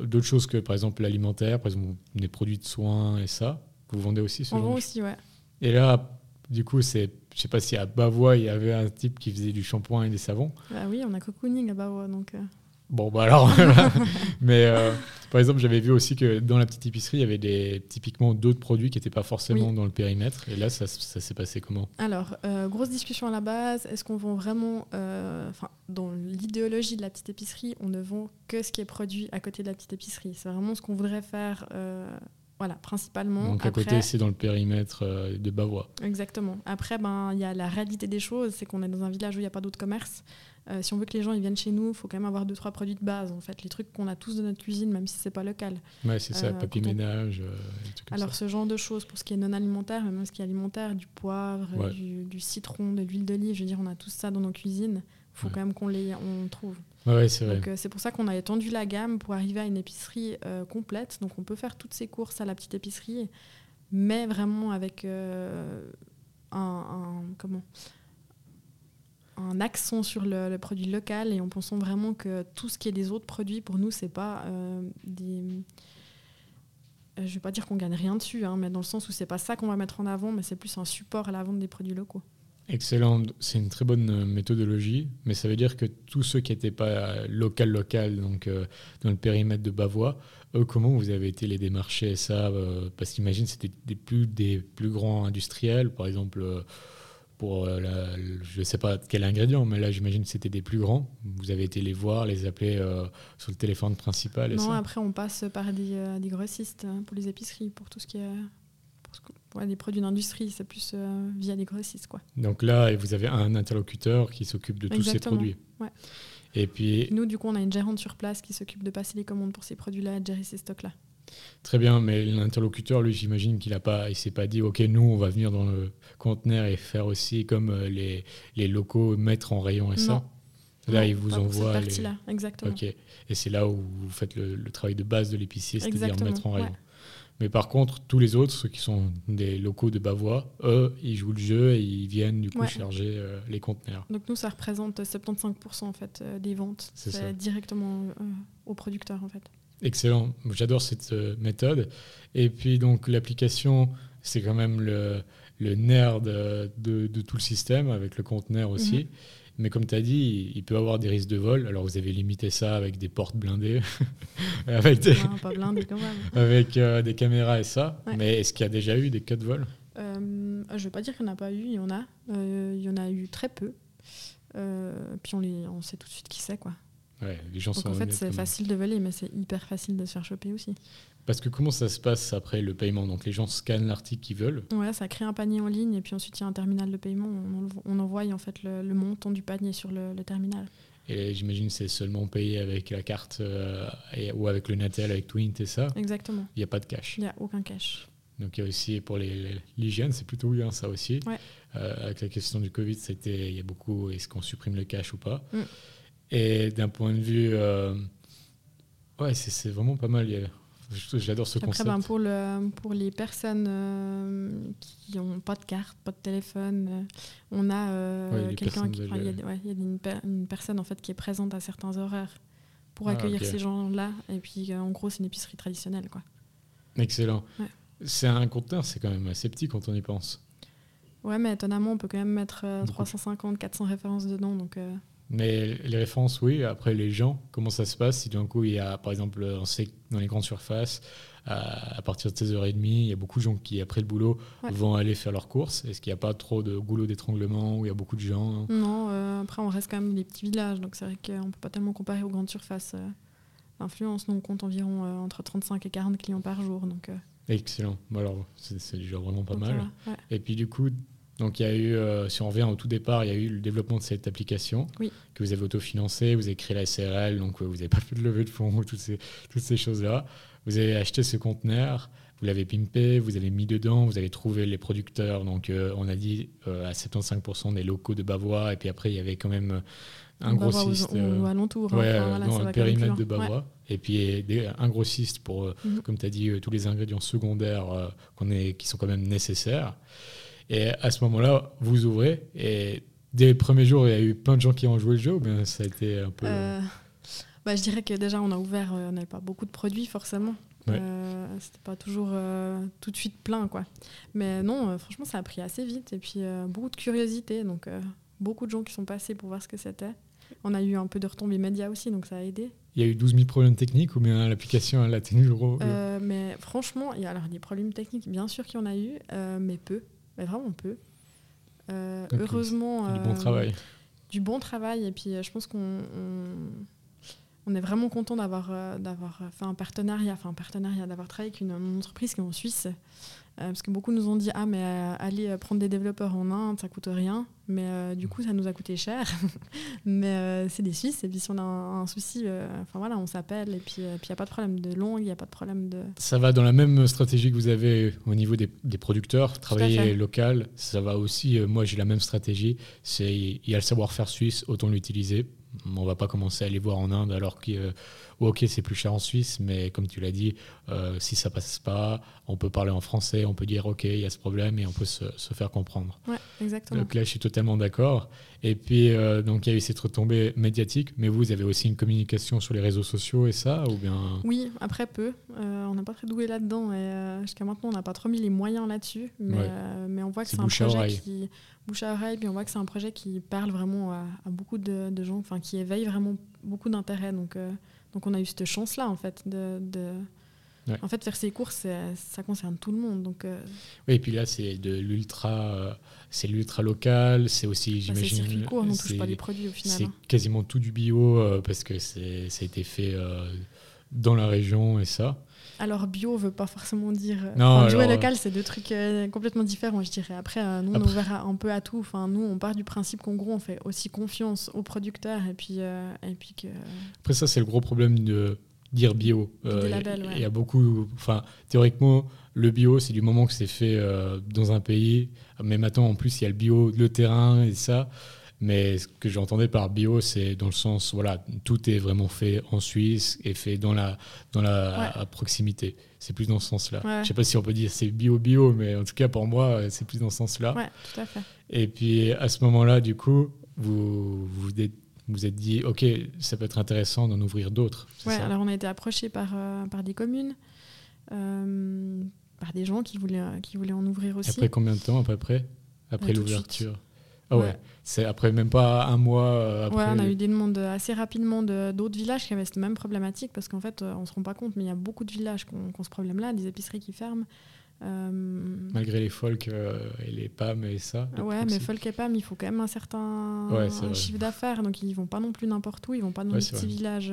d'autres choses que par exemple l'alimentaire, par exemple des produits de soins et ça. Vous vendez aussi ce On vend aussi, ouais. Et là, du coup, c'est, je sais pas si à Bavois il y avait un type qui faisait du shampoing et des savons. Bah oui, on a cocooning à Bavois, donc... euh, Bon, bah alors, mais euh, par exemple, j'avais vu aussi que dans la petite épicerie, il y avait des, typiquement d'autres produits qui n'étaient pas forcément Oui. dans le périmètre. Et là, ça, ça s'est passé comment? Alors, euh, grosse discussion à la base. Est-ce qu'on vend vraiment... euh, Enfin, dans l'idéologie de la petite épicerie, on ne vend que ce qui est produit à côté de la petite épicerie? C'est vraiment ce qu'on voudrait faire, voilà, principalement. Donc à Après- côté, c'est dans le périmètre euh, de Bavois. Exactement. Après, ben, il y a la réalité des choses, c'est qu'on est dans un village où il n'y a pas d'autre commerce. Euh, si on veut que les gens ils viennent chez nous, il faut quand même avoir deux trois produits de base, en fait, les trucs qu'on a tous dans notre cuisine, même si c'est pas local. Ouais, c'est ça, Euh, papier on- ménage, euh, comme Alors ça. ce genre de choses pour ce qui est non alimentaire, mais même ce qui est alimentaire, du poivre, Ouais. du, du citron, de l'huile d'olive, je veux dire, on a tout ça dans nos cuisines. Il faut Ouais. quand même qu'on les on trouve. Ouais, c'est vrai. Euh, c'est pour ça qu'on a étendu la gamme pour arriver à une épicerie complète. Donc on peut faire toutes ces courses à la petite épicerie, mais vraiment avec un, un- comment? Un accent sur le, produit local et en pensant vraiment que tout ce qui est des autres produits, pour nous, c'est pas euh, des. euh, Je vais pas dire qu'on gagne rien dessus, hein, mais dans le sens où c'est pas ça qu'on va mettre en avant, mais c'est plus un support à la vente des produits locaux. Excellent, c'est une très bonne euh, méthodologie, mais ça veut dire que tous ceux qui n'étaient pas local local, donc dans le périmètre de Bavois, eux, comment vous avez été les démarcher ça Parce qu'imagine c'était des plus des plus grands industriels, par exemple pour euh, la- je ne sais pas quel ingrédient, mais là j'imagine que c'était des plus grands. Vous avez été les voir, les appeler euh, sur le téléphone principal et Non, ça. après, on passe par des, euh, des grossistes hein, pour les épiceries, pour tout ce qui est. pour ce produits d'industrie, c'est plus euh, via des grossistes, quoi. Donc là, vous avez un interlocuteur qui s'occupe de tous ces produits. ouais. Et puis Nous, du coup, on a une gérante sur place qui s'occupe de passer les commandes pour ces produits-là, de gérer ces stocks-là. Très bien, mais l'interlocuteur, lui, j'imagine qu'il a pas, il s'est pas dit, ok, nous, on va venir dans le conteneur et faire aussi comme euh, les, les locaux mettre en rayon et ça. Là, Non, il vous envoie Cette les. partie-là, exactement. Ok. Et c'est là où vous faites le, le travail de base de l'épicier, c'est-à-dire mettre en rayon. ouais. Mais par contre, tous les autres, ceux qui sont des locaux de Bavois, eux, ils jouent le jeu et ils viennent du coup Ouais. charger euh, les conteneurs. Donc nous, ça représente 75% en fait euh, des ventes. C'est directement euh, au producteur en fait. Excellent, j'adore cette euh, méthode. Et puis donc l'application, c'est quand même le, le nerf de, de- de tout le système avec le conteneur aussi. Mhm. Mais comme tu as dit, il peut avoir des risques de vol. Alors vous avez limité ça avec des portes blindées, avec, des, Non, pas blindé quand même. avec euh, des caméras et ça. Ouais. Mais est-ce qu'il y a déjà eu des cas de vol? Euh, je ne vais pas dire qu'il n'y en a pas eu, il y en a. Euh, il y en a eu très peu. Euh, puis on, les, on sait tout de suite qui c'est. quoi. Ouais, les gens Donc en fait, c'est facile de voler, mais c'est hyper facile de se faire choper aussi. Parce que comment ça se passe après le paiement? Donc les gens scannent l'article qu'ils veulent. Ouais, ça crée un panier en ligne et puis ensuite il y a un terminal de paiement. On, envo- on envoie en fait le, le montant du panier sur le, le terminal. Et j'imagine que c'est seulement payé avec la carte euh, et- ou avec le Natel, avec Twint et ça. Exactement. Il n'y a pas de cash. Il n'y a aucun cash. Donc il y a aussi pour les- les- l'hygiène, c'est plutôt bien ça aussi. Ouais. Euh, avec la question du Covid, c'était il y a beaucoup est-ce qu'on supprime le cash ou pas? Mm. Et d'un point de vue, euh, ouais, c'est c'est vraiment pas mal. J'adore ce Après, concept. ben, pour, le, pour les personnes euh, qui n'ont pas de carte, pas de téléphone, euh, on a euh, Ouais, quelqu'un qui. enfin, Il y a, ouais. ouais, il y a une, per- une personne en fait, qui est présente à certains horaires pour Ah, accueillir ces gens-là. Et puis, euh, en gros, c'est une épicerie traditionnelle. Quoi. Excellent. Ouais. C'est un conteneur, c'est quand même assez petit quand on y pense. Ouais, mais étonnamment, on peut quand même mettre euh, Beaucoup. 350, 400 références dedans. Donc, Mais les références, oui. Après, les gens, comment ça se passe Si d'un coup, il y a, par exemple, on sait dans les grandes surfaces, à, partir de 16h30, il y a beaucoup de gens qui, après le boulot, Ouais. vont aller faire leurs courses. Est-ce qu'il n'y a pas trop de goulot d'étranglement où il y a beaucoup de gens? Non, euh, après, on reste quand même des petits villages. Donc, c'est vrai qu'on ne peut pas tellement comparer aux grandes surfaces. euh, L'influence, nous, on compte environ euh, entre 35 et 40 clients par jour. Donc, euh, Excellent. Bon, alors, c'est déjà vraiment pas donc mal. ouais. Et puis, du coup, donc, il y a eu, euh, si on revient au tout départ, il y a eu le développement de cette application Oui. que vous avez autofinancée. Vous avez créé la SRL, donc euh, vous n'avez pas fait de levée de fonds, toutes ces, toutes ces choses-là. Vous avez acheté ce conteneur, vous l'avez pimpé, vous avez mis dedans, vous avez trouvé les producteurs. Donc, euh, on a dit à 75% des locaux de Bavois. Et puis après, il y avait quand même un Bavois aux- grossiste. aux, alentours. hein. Ouais, voilà, dans le périmètre de. Ouais. Bavois. Et puis des- un grossiste pour, Mhm. comme tu as dit, tous les ingrédients secondaires qu'on est, qui sont quand même nécessaires. Et à ce moment-là, vous ouvrez et dès les premiers jours, il y a eu plein de gens qui ont joué le jeu ou bien ça a été un peu... Euh, bah, je dirais que déjà, on a ouvert, euh, on n'avait pas beaucoup de produits forcément. Ouais. Euh, C'était pas toujours euh, tout de suite plein, quoi. Mais non, franchement, ça a pris assez vite. Et puis, beaucoup de curiosité. Donc, beaucoup de gens qui sont passés pour voir ce que c'était. On a eu un peu de retombées médias aussi, donc ça a aidé. Il y a eu 12 000 problèmes techniques ou bien l'application elle a tenu le rôle Euh, mais franchement, il y a alors des problèmes techniques, bien sûr qu'il y en a eu, euh, mais peu. Mais vraiment peu. Euh, heureusement. Du bon euh, travail. du bon travail et puis euh, je pense qu'on on, on est vraiment content d'avoir euh, d'avoir fait un partenariat, enfin un partenariat, d'avoir travaillé avec une, une entreprise qui est en Suisse. Euh, parce que beaucoup nous ont dit ah mais euh, aller euh, prendre des développeurs en Inde ça coûte rien mais du coup ça nous a coûté cher mais c'est des Suisses et puis si on a un, un souci enfin voilà on s'appelle et puis il n'y a pas de problème de langue il n'y a pas de problème de Ça va dans la même stratégie que vous avez au niveau des, des producteurs, travailler local. Ça va aussi, moi j'ai la même stratégie. C'est il y a le savoir-faire suisse, autant l'utiliser. On va pas commencer à aller voir en Inde alors qu'on ok, c'est plus cher en Suisse, mais comme tu l'as dit, euh, si ça passe pas, on peut parler en français, on peut dire, ok, il y a ce problème et on peut se, se faire comprendre. Ouais, exactement. Donc là, je suis totalement d'accord. Et puis, euh, donc, il y a eu cette retombée médiatique, mais vous avez aussi une communication sur les réseaux sociaux et ça, ou bien? Oui, après peu. Euh, on n'est pas très doué là-dedans et jusqu'à maintenant, on n'a pas trop mis les moyens là-dessus. Mais, Ouais. mais on voit que C'est un projet oreille. qui bouche à oreille, puis on voit que c'est un projet qui parle vraiment à, à beaucoup de, de gens, enfin qui éveille vraiment beaucoup d'intérêt. Donc, donc on a eu cette chance-là en fait de, de- Ouais. en fait faire ces courses, c'est- ça concerne tout le monde. Donc euh, Oui, et puis là, c'est de l'ultra, euh, c'est l'ultra local, c'est aussi, bah, c'est j'imagine, court, on ne touche c'est- pas les produits au final. c'est hein. quasiment tout du bio euh, parce que c'est, ça a été fait dans la région et ça. Alors bio veut pas forcément dire. euh, Non, enfin, bio et alors, local, c'est deux trucs euh, complètement différents, je dirais. Après, euh, nous, on est ouvert un peu à tout. Enfin, nous, on part du principe qu'en gros, on fait aussi confiance aux producteurs et puis, euh, et puis que. Après ça, c'est le gros problème de dire bio. Ouais. Il y a beaucoup, enfin, théoriquement, le bio, c'est du moment que c'est fait dans un pays. Mais maintenant, en plus, il y a le bio, le terrain et ça. Mais ce que j'entendais par bio, c'est dans le sens, voilà, tout est vraiment fait en Suisse et fait dans la, dans la à proximité. C'est plus dans ce sens-là. Ouais. Je sais pas si on peut dire c'est bio-bio, mais en tout cas, pour moi, euh, c'est plus dans ce sens-là. Ouais, tout à fait. Et puis à ce moment-là, du coup, vous vous êtes, vous êtes dit, ok, ça peut être intéressant d'en ouvrir d'autres. Ouais, ça? alors on a été approché par, euh, par des communes, euh, par des gens qui voulaient, qui voulaient en ouvrir aussi. Après combien de temps à peu près? Après l'ouverture? Ah ouais. C'est après même pas un mois euh, après. Ouais, on a eu des demandes assez rapidement de- d'autres villages qui avaient cette même problématique parce qu'en fait, euh, on se rend pas compte, mais il y a beaucoup de villages qui ont, qui ont ce problème-là, des épiceries qui ferment. Euh, Malgré les folk euh, et les PAM et ça. ouais, mais. Folk et PAM, il faut quand même un certain Ouais, chiffre d'affaires, donc ils vont pas non plus n'importe où, ils vont pas dans Ouais, les c'est petits vrai. villages.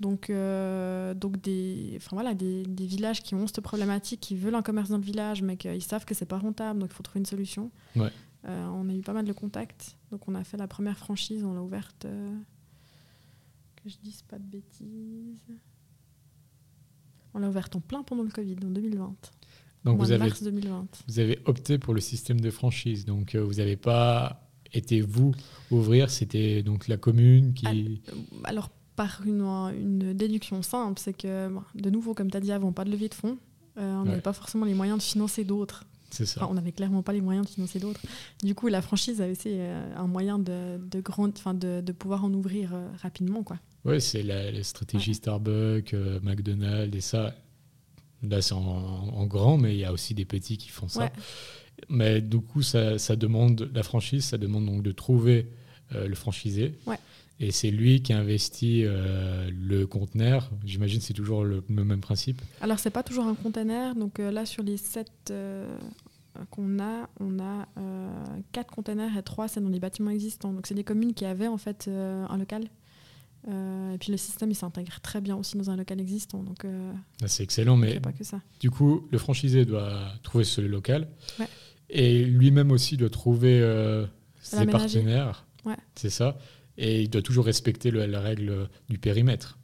Donc, euh, donc des, enfin voilà, des, des villages qui ont cette problématique, qui veulent un commerce dans le village, mais qu'ils savent que c'est pas rentable, donc il faut trouver une solution. Ouais. Euh, on a eu pas mal de contacts, donc on a fait la première franchise, on l'a ouverte, euh, que je dise pas de bêtises. On l'a ouverte en plein pendant le Covid, en 2020. Donc vous avez, mars 2020. vous avez opté pour le système de franchise. Donc euh, vous n'avez pas été vous ouvrir, c'était donc la commune qui. Alors, par une, une déduction simple, c'est que, de nouveau, comme tu as dit avant, pas de levée de fonds. On Ouais. n'avait pas forcément les moyens de financer d'autres. C'est ça. Enfin, on n'avait clairement pas les moyens de financer d'autres. Du coup, la franchise avait été euh, un moyen de, de, pouvoir en ouvrir euh, rapidement. Quoi. Ouais, c'est la, la stratégie Starbucks, euh, McDonald's et ça. Là, c'est en, en grand, mais il y a aussi des petits qui font ça. Ouais. Mais du coup, ça, ça demande la franchise, ça demande donc de trouver euh, le franchisé. Ouais. Et c'est lui qui investit euh, le conteneur. J'imagine que c'est toujours le, le même principe. Alors, c'est pas toujours un container. Donc euh, là, sur les sept euh, qu'on a, on a euh, quatre containers et trois, c'est dans les bâtiments existants. Donc, c'est des communes qui avaient en fait euh, un local. Euh, et puis le système, il s'intègre très bien aussi dans un local existant. Donc, euh, Là, C'est excellent, mais pas que ça. du coup, le franchisé doit trouver ce local. Ouais. Et lui-même aussi doit trouver euh, ses partenaires. Ouais. C'est ça. Et il doit toujours respecter le- la règle du périmètre.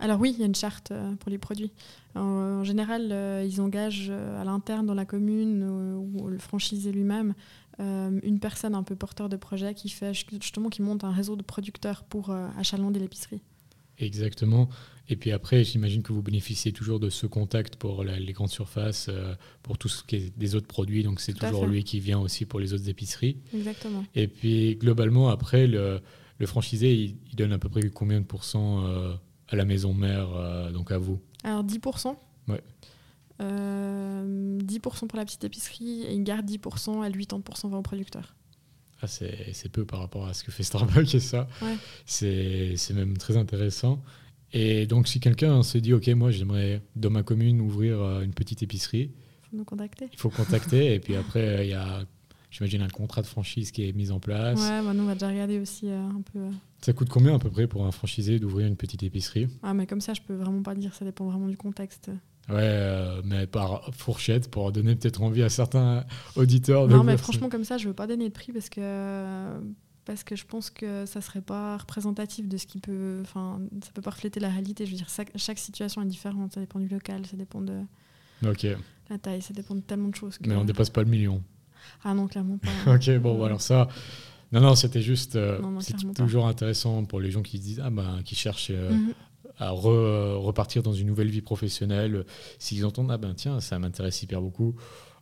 Alors oui, il y a une charte euh, pour les produits. En, en général, euh, ils engagent euh, à l'interne dans la commune ou le franchisé lui-même une personne un peu porteur de projet qui fait justement qui monte un réseau de producteurs pour achalander l'épicerie. Exactement. Et puis après, j'imagine que vous bénéficiez toujours de ce contact pour la- les grandes surfaces, euh, pour tout ce qui est des autres produits. Donc c'est toujours lui qui vient aussi pour les autres épiceries. Exactement. Et puis globalement, après, le, le franchisé, il, il donne à peu près combien de pourcents euh, à la maison mère, euh, donc à vous Alors 10%. Ouais. Euh, 10% pour la petite épicerie et il garde 10% et le 80% va au producteur. ah, c'est, peu par rapport à ce que fait Starbucks et ça? Ouais. C'est, même très intéressant. Et donc si quelqu'un se dit, OK, moi j'aimerais dans ma commune ouvrir euh, une petite épicerie, faut nous contacter. il faut contacter. et puis après, euh, il y a, j'imagine, un contrat de franchise qui est mis en place. Ouais, bah nous on va déjà regarder aussi euh, un peu. euh. Ça coûte combien à peu près pour un franchisé d'ouvrir une petite épicerie? Ah mais comme ça je peux vraiment pas dire, ça dépend vraiment du contexte. Ouais, euh, mais par fourchette pour donner peut-être envie à certains auditeurs de Non, mais franchement, comme ça, je veux pas donner de prix parce que, parce que je pense que ça serait pas représentatif de ce qui peut. Enfin, ça peut pas refléter la réalité. Je veux dire, chaque, situation est différente. Ça dépend du local, ça dépend de la taille, ça dépend de tellement de choses. que- mais on dépasse pas le million. Ah non, clairement pas. ok, bon, Ouais. alors ça. Non, non, c'était juste. euh, c'est pas. toujours intéressant pour les gens qui se disent, ah ben, qui cherchent euh, Mhm. à repartir dans une nouvelle vie professionnelle, s'ils entendent, ah ben tiens, ça m'intéresse hyper beaucoup,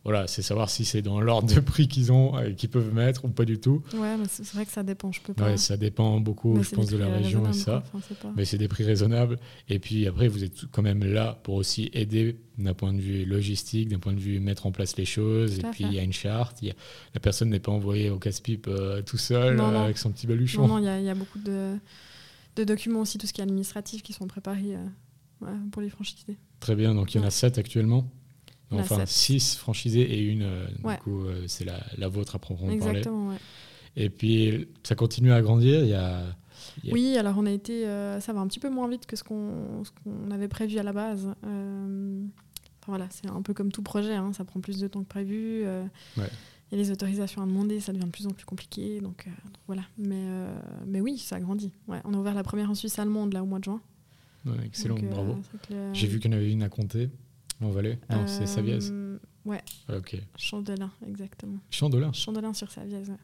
voilà, c'est savoir si c'est dans l'ordre de prix qu'ils ont, et qu'ils peuvent mettre ou pas du tout. Ouais, mais c'est vrai que ça dépend, je peux pas. Ouais, ça dépend beaucoup, je pense, de la région et ça. mais c'est des prix raisonnables. Et puis après, vous êtes quand même là pour aussi aider d'un point de vue logistique, d'un point de vue mettre en place les choses. et puis il y a une charte. Y a... La personne n'est pas envoyée au casse-pipe euh, tout seul euh, avec son petit baluchon. Non, non, il y, a beaucoup de, de, documents aussi, tout ce qui est administratif, qui sont préparés euh, pour les franchisés. Très bien, donc il y en a sept actuellement Enfin, 6 franchisés et une, euh, du coup, euh, c'est la, la, vôtre à proprement Exactement, parler. Et puis, ça continue à grandir. Il y a, Oui, alors on a été. Euh, ça va un petit peu moins vite que ce qu'on avait prévu à la base. enfin, voilà, c'est un peu comme tout projet, hein, ça prend plus de temps que prévu. Il y a les autorisations à demander, ça devient de plus en plus compliqué. Donc, voilà. Mais, mais oui, ça grandit. Ouais, on a ouvert la première en Suisse allemande là au mois de juin. excellent, bravo. J'ai vu qu'il y en avait une à compter. En Valais Non, c'est Saviez. Ouais. Ok. Chandelin, exactement. Chandelin Chandelin sur Saviez, ouais.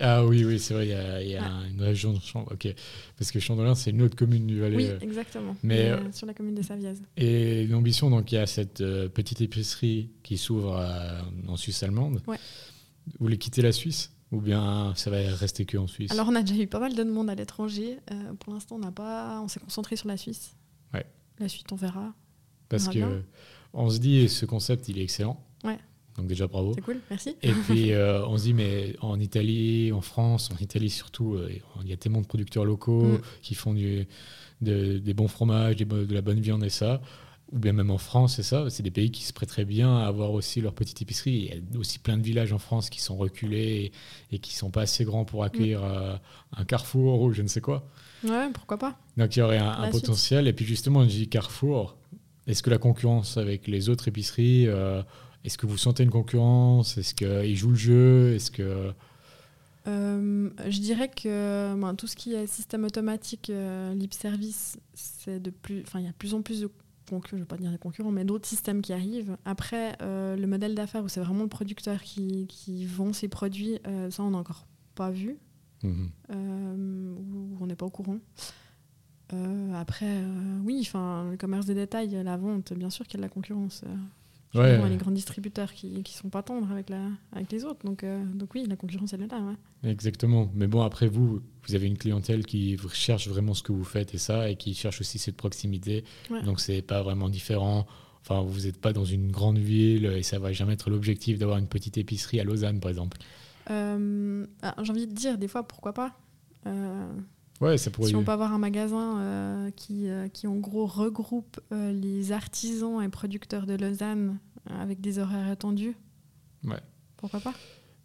Ah oui, oui, c'est vrai, il y a, une région de Ok. Parce que Chandelin, c'est une autre commune du Valais. Oui, exactement. Mais, euh, sur la commune de Saviez. Et l'ambition, donc, il y a cette euh, petite épicerie qui s'ouvre euh, en Suisse allemande. Ouais. Vous voulez quitter la Suisse? Ou bien ça va rester que en Suisse? Alors on a déjà eu pas mal de demandes à l'étranger. pour l'instant, on n'a pas, on s'est concentré sur la Suisse. Ouais. La suite, on verra. Parce que on se dit, ce concept, il est excellent. Ouais. Donc déjà, bravo. C'est cool, merci. Et puis, euh, on se dit, mais en Italie, en France, en Italie surtout, euh, il y a tellement de producteurs locaux mm. qui font du, des bons fromages, de la bonne viande et ça. Ou bien même en France, c'est ça. C'est des pays qui se prêteraient bien à avoir aussi leur petite épicerie. Il y a aussi plein de villages en France qui sont reculés et, qui qui sont pas assez grands pour accueillir euh, un carrefour ou je ne sais quoi. Ouais, pourquoi pas. Donc il y aurait un, un potentiel. Et puis justement, je dis carrefour est-ce que la concurrence avec les autres épiceries, euh, est-ce que vous sentez une concurrence? Est-ce qu'ils jouent le jeu? Est-ce que euh, je dirais que ben, tout ce qui est système automatique, euh, lip service, c'est de plus, enfin il y a de plus en plus de concurrents, je ne veux pas dire des concurrents, mais d'autres systèmes qui arrivent. Après, le modèle d'affaires où c'est vraiment le producteur qui, qui vend ses produits, ça on n'a encore pas vu, mmh ou on n'est pas au courant. Euh, après, euh, oui, enfin, le commerce des détails, la vente, bien sûr qu'il y a de la concurrence. Euh, ouais. les grands distributeurs qui ne sont pas tendres avec, la, avec les autres. Donc, donc oui, la concurrence, elle est là. Ouais. Exactement. Mais bon, après, vous, vous avez une clientèle qui cherche vraiment ce que vous faites et ça, et qui cherche aussi cette proximité. Donc, c'est pas vraiment différent. Enfin, vous n'êtes pas dans une grande ville et ça va jamais être l'objectif d'avoir une petite épicerie à Lausanne, par exemple. Ah, j'ai envie de dire, des fois, pourquoi pas Ouais, si on peut avoir un magasin euh, qui, euh, qui, en gros, regroupe euh, les artisans et producteurs de Lausanne avec des horaires étendus, ouais. pourquoi pas?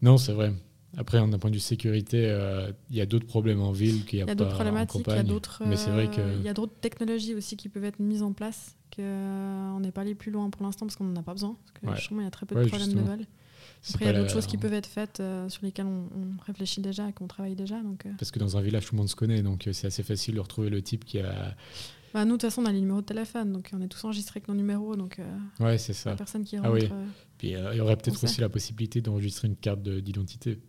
Non, c'est vrai. Après, d'un point de vue sécurité, il y a d'autres problèmes en ville qu'il n'y a, pas Il y a d'autres problématiques, il y a d'autres il y a d'autres technologies aussi qui peuvent être mises en place, qu'on n'est pas allé plus loin pour l'instant parce qu'on n'en a pas besoin, parce que il y a très peu de problèmes de vol. Après, il y a d'autres choses qui peuvent être faites euh, sur lesquelles on, réfléchit déjà et qu'on travaille déjà. Donc, euh. Parce que dans un village, tout le monde se connaît, donc euh, c'est assez facile de retrouver le type qui a. Bah, nous, de toute façon, on a les numéros de téléphone, donc on est tous enregistrés avec nos numéros. Donc, ouais, c'est ça. La personne qui rentre. Ah oui. Puis il y aurait peut-être aussi la possibilité d'enregistrer une carte d'identité.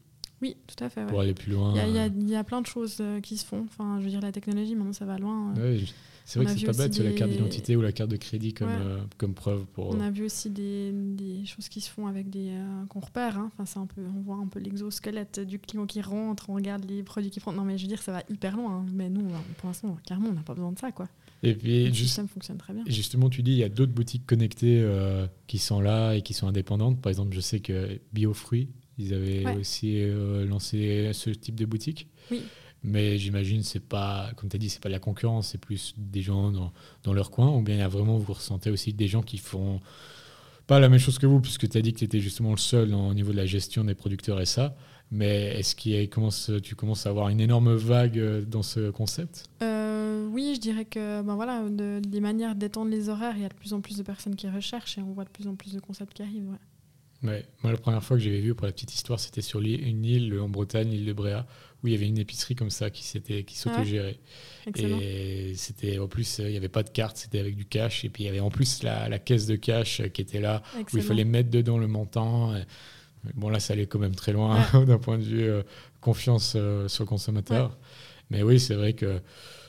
Oui, tout à fait. Pour aller plus loin. Il y, y, a plein de choses qui se font. Enfin, je veux dire, la technologie, maintenant, ça va loin. Ouais, c'est vrai que c'est pas bête, la carte d'identité ou la carte de crédit comme, euh, comme preuve. Pour... On a vu aussi des, des choses qui se font avec des euh, qu'on repère. Hein. Enfin, un peu, on voit un peu l'exosquelette du client qui rentre, on regarde les produits qui prennent. Non, mais je veux dire, ça va hyper loin. Hein. Mais nous, pour l'instant, carrément, on n'a pas besoin de ça, quoi. Et puis, le système fonctionne très bien. Et justement, tu dis, il y a d'autres boutiques connectées euh, qui sont là et qui sont indépendantes. Par exemple, je sais que Biofruits, ils avaient aussi lancé ce type de boutique. Oui. Mais j'imagine c'est pas, comme tu as dit, c'est pas de la concurrence, c'est plus des gens dans, leur coin. Ou bien il y a vraiment, vous ressentez aussi des gens qui font pas la même chose que vous, puisque tu as dit que tu étais justement le seul au niveau de la gestion des producteurs et ça. Mais est-ce que commence, tu commences à avoir une énorme vague euh, dans ce concept? Euh, Oui, je dirais que ben voilà, des manières d'étendre les horaires, il y a de plus en plus de personnes qui recherchent et on voit de plus en plus de concepts qui arrivent. Moi, la première fois que j'avais vu, pour la petite histoire, c'était sur une île en Bretagne, l'île de Bréa, où il y avait une épicerie comme ça qui s'était qui s'autogérait. et c'était en plus il n'y avait pas de carte, c'était avec du cash et puis il y avait en plus la, la caisse de cash qui était là où il fallait mettre dedans le montant. Bon là ça allait quand même très loin d'un point de vue euh, confiance euh, sur le consommateur. Mais oui, c'est vrai que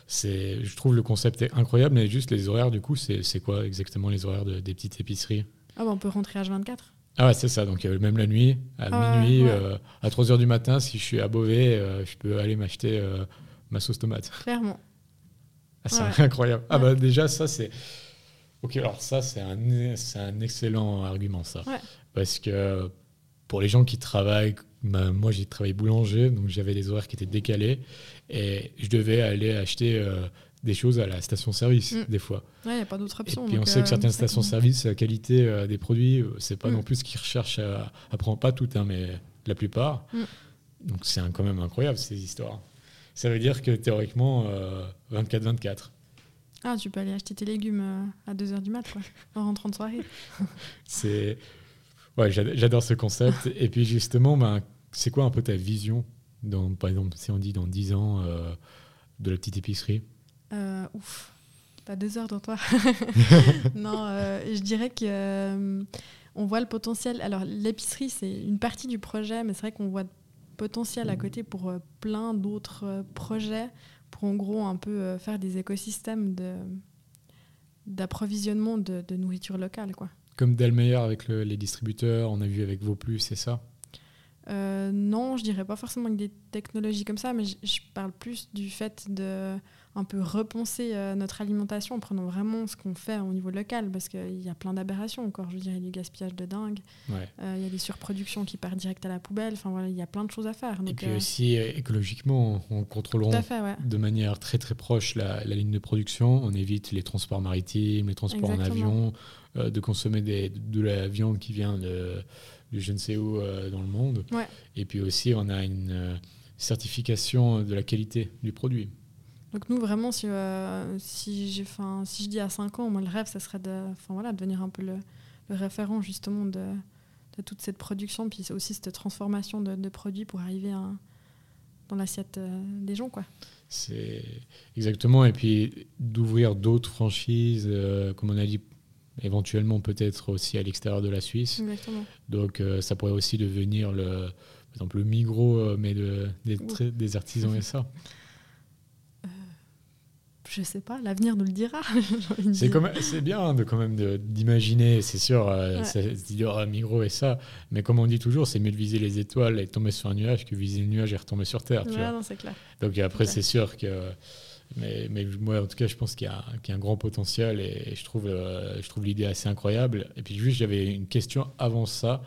c'est, je trouve le concept est incroyable, mais juste les horaires, du coup, c'est, c'est quoi exactement les horaires de- des petites épiceries? Ah bah, on peut rentrer H24. Ah ouais, c'est ça. Donc euh, même la nuit, à Ah minuit, ouais. euh, à 3 heures du matin, si je suis à Beauvais, euh, je peux aller m'acheter ma sauce tomate. Clairement. Ah, c'est Ouais. incroyable. Ah bah déjà, ça c'est... Ok, alors ça c'est un, excellent argument ça. Parce que pour les gens qui travaillent, bah, moi j'ai travaillé boulanger, donc j'avais des horaires qui étaient décalés et je devais aller acheter des choses à la station-service Mm. des fois. Ouais, il n'y a pas d'autre Et option. puis on sait que euh, certaines stations-service, la qualité euh, des produits, euh, c'est pas Mm. non plus ce qu'ils recherchent à, à prendre, pas toutes, hein, mais la plupart. Mm. Donc c'est quand même incroyable ces histoires. Ça veut dire que théoriquement, euh, 24-24. Ah, tu peux aller acheter tes légumes euh, à 2h du mat, quoi, en rentrant de soirée. C'est ouais, j'ad- j'adore ce concept. Et puis justement, ben, c'est quoi un peu ta vision dans, par exemple, si on dit dans 10 ans euh, de la petite épicerie? Ouf, t'as deux heures dans toi. non, euh, je dirais que euh, on voit le potentiel. Alors l'épicerie, c'est une partie du projet, mais c'est vrai qu'on voit le potentiel à côté pour euh, plein d'autres euh, projets, pour en gros un peu euh, faire des écosystèmes de d'approvisionnement de, de nourriture locale, quoi. Comme Delmeyer avec le- les distributeurs, on a vu avec Vauplus, c'est ça? Euh, non, je dirais pas forcément avec des technologies comme ça, mais je parle plus du fait de un peu repenser euh, notre alimentation en prenant vraiment ce qu'on fait au niveau local, parce qu'il y a plein d'aberrations encore. Je veux dire, il y a du gaspillage de dingue, Ouais. euh, il y a des surproductions qui partent direct à la poubelle. Enfin voilà, il y a plein de choses à faire. Et puis euh, aussi, écologiquement, fait, ouais. de manière très très proche la, la ligne de production. On évite les transports maritimes, les transports en avion, de consommer des- de la viande qui vient de, de je ne sais où dans le monde. Ouais. Et puis aussi, on a une certification de la qualité du produit. Donc nous vraiment, si, euh, si, j'ai, enfin, si je dis à 5 ans, moi le rêve, ça serait de, voilà, de devenir un peu le, le référent justement de, de toute cette production, puis aussi cette transformation de, de produits pour arriver à- dans l'assiette euh, des gens. Quoi. C'est exactement. Et puis d'ouvrir d'autres franchises, euh, comme on a dit, éventuellement peut-être aussi à l'extérieur de la Suisse. Exactement. Donc ça pourrait aussi devenir le, par exemple, le Migros, mais de, des artisans et ça. Je sais pas, l'avenir nous le dira. C'est c'est bien de, quand même de- d'imaginer, c'est sûr, euh, Ouais. ça dit oh, Migros et ça, mais comme on dit toujours, c'est mieux de viser les étoiles et tomber sur un nuage que viser le nuage et retomber sur Terre. tu Ouais, vois. non, c'est clair. Donc après, c'est sûr que. Mais, mais moi, en tout cas, je pense qu'il y, a qu'il y a un grand potentiel et je trouve, euh, je trouve l'idée assez incroyable. Et puis, juste, j'avais une question avant ça.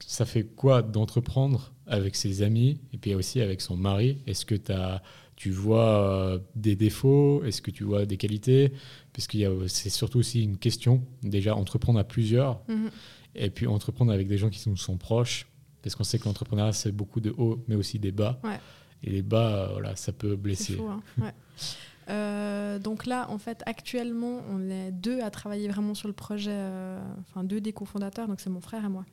Ça fait quoi d'entreprendre avec ses amis et puis aussi avec son mari? Est-ce que t'as- tu vois euh, des défauts Est-ce que tu vois des qualités? Parce que c'est surtout aussi une question. Déjà, entreprendre à plusieurs Mhm. et puis entreprendre avec des gens qui nous sont proches. Parce qu'on sait que l'entrepreneuriat, c'est beaucoup de hauts, mais aussi des bas. Ouais. Et les bas, euh, voilà, ça peut blesser. chaud, hein. Ouais. Euh, donc là, en fait, actuellement, on est deux à travailler vraiment sur le projet, euh, enfin deux des cofondateurs, donc c'est mon frère et moi.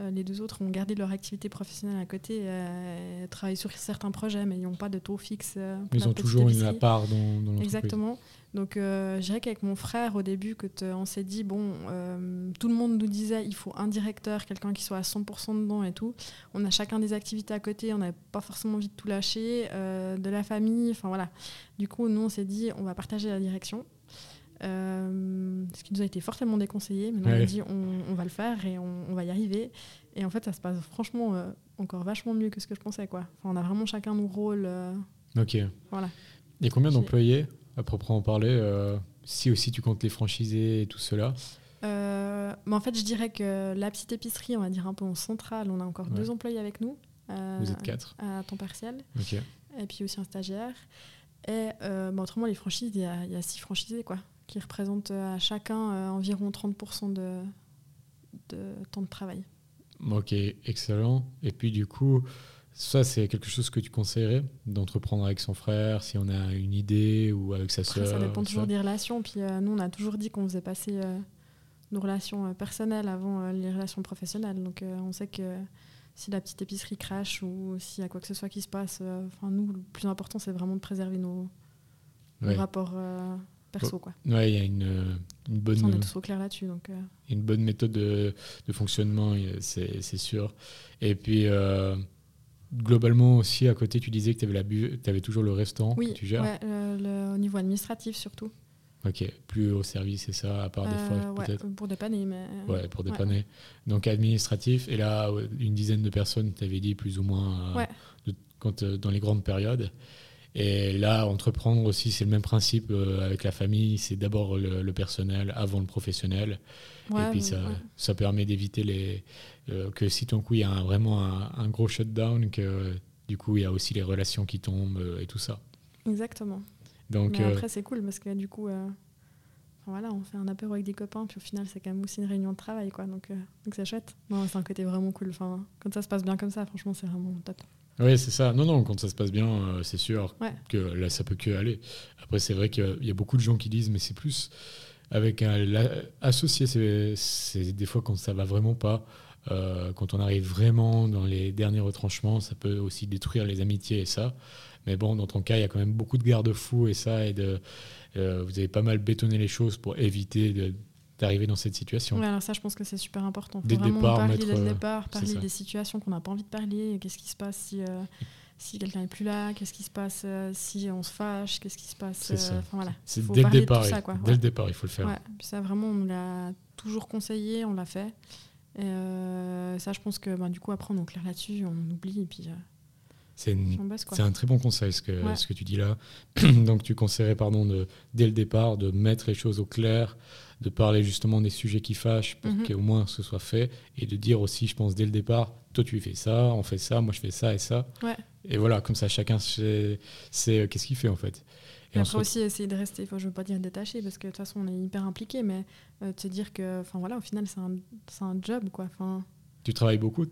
Euh, les deux autres ont gardé leur activité professionnelle à côté, euh, travaillent sur certains projets, mais ils n'ont pas de taux fixe. euh, Ils ont toujours une part dans, dans l'entreprise. Exactement. Donc, euh, je dirais qu'avec mon frère, au début, que te- on s'est dit, bon, tout le monde nous disait, il faut un directeur, quelqu'un qui soit à 100% dedans et tout. On a chacun des activités à côté, on n'avait pas forcément envie de tout lâcher, de la famille, enfin voilà. Du coup, nous, on s'est dit, on va partager la direction. Euh, ce qui nous a été fortement déconseillé, mais on Ouais. a dit, on, on va le faire et on, on va y arriver. Et en fait, ça se passe franchement euh, encore vachement mieux que ce que je pensais. Quoi. Enfin, on a vraiment chacun nos rôles. euh, Ok. Voilà. Il y a combien d'employés, à proprement parler euh, Si aussi tu comptes les franchisés et tout cela? Mais en fait, je dirais que la petite épicerie, on va dire un peu en centrale, on a encore Ouais. deux employés avec nous. Vous êtes quatre. À temps partiel. Ok. Et puis aussi un stagiaire. Et bah, autrement, les franchises, il y, y a six franchisés, quoi, qui représentent euh, à chacun euh, environ 30% de, de temps de travail. Ok, excellent. Et puis du coup, ça c'est quelque chose que tu conseillerais d'entreprendre avec son frère, si on a une idée ou avec sa Après, sœur. ça dépend ça. toujours des relations. Puis euh, nous, on a toujours dit qu'on faisait passer euh, nos relations personnelles avant euh, les relations professionnelles. Donc, on sait que si la petite épicerie crache ou s'il y a quoi que ce soit qui se passe, enfin nous, le plus important, c'est vraiment de préserver nos, nos Ouais. rapports perso. Quoi. Ouais, il y a une, euh, une bonne. Ça, on est tous au clair là-dessus. Donc, euh, une bonne méthode de, de fonctionnement, euh, c'est c'est sûr. Et puis, euh, globalement aussi à côté, tu disais que tu avais, toujours le restaurant oui, que tu gères ouais, le, au niveau administratif surtout. Ok, plus au service, c'est ça, à part des fois Euh, ouais, peut-être? pour dépanner, mais. Ouais, pour ouais. dépanner. Donc administratif, et là, une dizaine de personnes, tu avais dit plus ou moins Ouais. de- quand, dans les grandes périodes. Et là, entreprendre aussi, c'est le même principe euh, avec la famille, c'est d'abord le, le personnel avant le professionnel. Ouais, et puis ça, ouais. ça permet d'éviter les, euh, que si ton coup il y a un- vraiment un, un gros shutdown, que du coup il y a aussi les relations qui tombent euh, et tout ça. Exactement. Donc mais euh, après, c'est cool parce que du coup, euh, voilà, on fait un apéro avec des copains, puis au final, c'est quand même aussi une réunion de travail, quoi. Donc, euh, donc c'est chouette. Non, c'est un côté vraiment cool. Enfin, quand ça se passe bien comme ça, franchement, c'est vraiment top. Oui, c'est ça. Non, non, quand ça se passe bien, euh, c'est sûr Ouais. que là, ça peut que aller. Après, c'est vrai qu'il y a beaucoup de gens qui disent, mais c'est plus avec un la- associé, c'est c'est des fois quand ça va vraiment pas. euh, quand on arrive vraiment dans les derniers retranchements, ça peut aussi détruire les amitiés et ça. Mais bon, dans ton cas, il y a quand même beaucoup de garde-fous et ça, et de, euh, vous avez pas mal bétonné les choses pour éviter de- d'arriver dans cette situation. Ouais, alors ça, je pense que c'est super important. Faut Dès le vraiment départ, parler mettre, dès le euh, départ, parler des situations qu'on n'a pas envie de parler. Qu'est-ce qui se passe si, euh, si quelqu'un n'est plus là? Qu'est-ce qui se passe euh, si on se fâche? Qu'est-ce qui se passe C'est euh, voilà. Dès le départ, ça, quoi. dès Ouais. le départ, il faut le faire. Ouais, ça vraiment, on nous l'a toujours conseillé, on l'a fait. Et ça, je pense que ben, du coup, après, on est clair là-dessus, on oublie et puis, C'est un très bon conseil ce que, Ouais. ce que tu dis là. Donc tu conseillerais pardon, de, dès le départ de mettre les choses au clair, de parler justement des sujets qui fâchent pour Mhm. qu'au moins ce soit fait, et de dire aussi, je pense, dès le départ, toi tu fais ça, on fait ça, moi je fais ça et ça. Ouais. Et voilà, comme ça chacun sait, sait, euh, qu'est-ce qu'il fait en fait. Et après aussi, essayer de rester, enfin, je veux pas dire détaché, parce que de toute façon, on est hyper impliqué, mais euh, se dire que, enfin voilà, au final, c'est un, un job, quoi. Enfin, Tu travailles beaucoup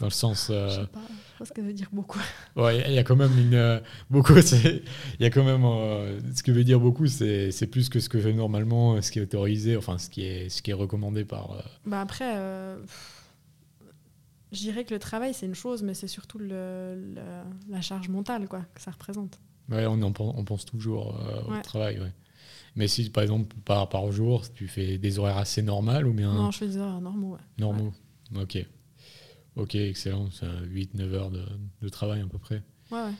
dans le sens... je euh, sais pas, je sais pas ce que veut dire beaucoup. Ouais, il y a quand même une euh, beaucoup. c'est- Il y a quand même euh, ce que veut dire beaucoup, c'est c'est plus que ce que fait normalement, ce qui est autorisé, enfin ce qui est ce qui est recommandé par. euh, Bah après, euh, je dirais que le travail, c'est une chose, mais c'est surtout le, le- la charge mentale, quoi, que ça représente. Ouais, on en pense, on pense toujours au travail. Ouais. Mais si par exemple par par jour, tu fais des horaires assez normales ou bien Non, je fais des horaires normaux, ouais. normaux. Ok. Ok, excellent. C'est 8-9 heures de, de travail à peu près. Ouais, ouais.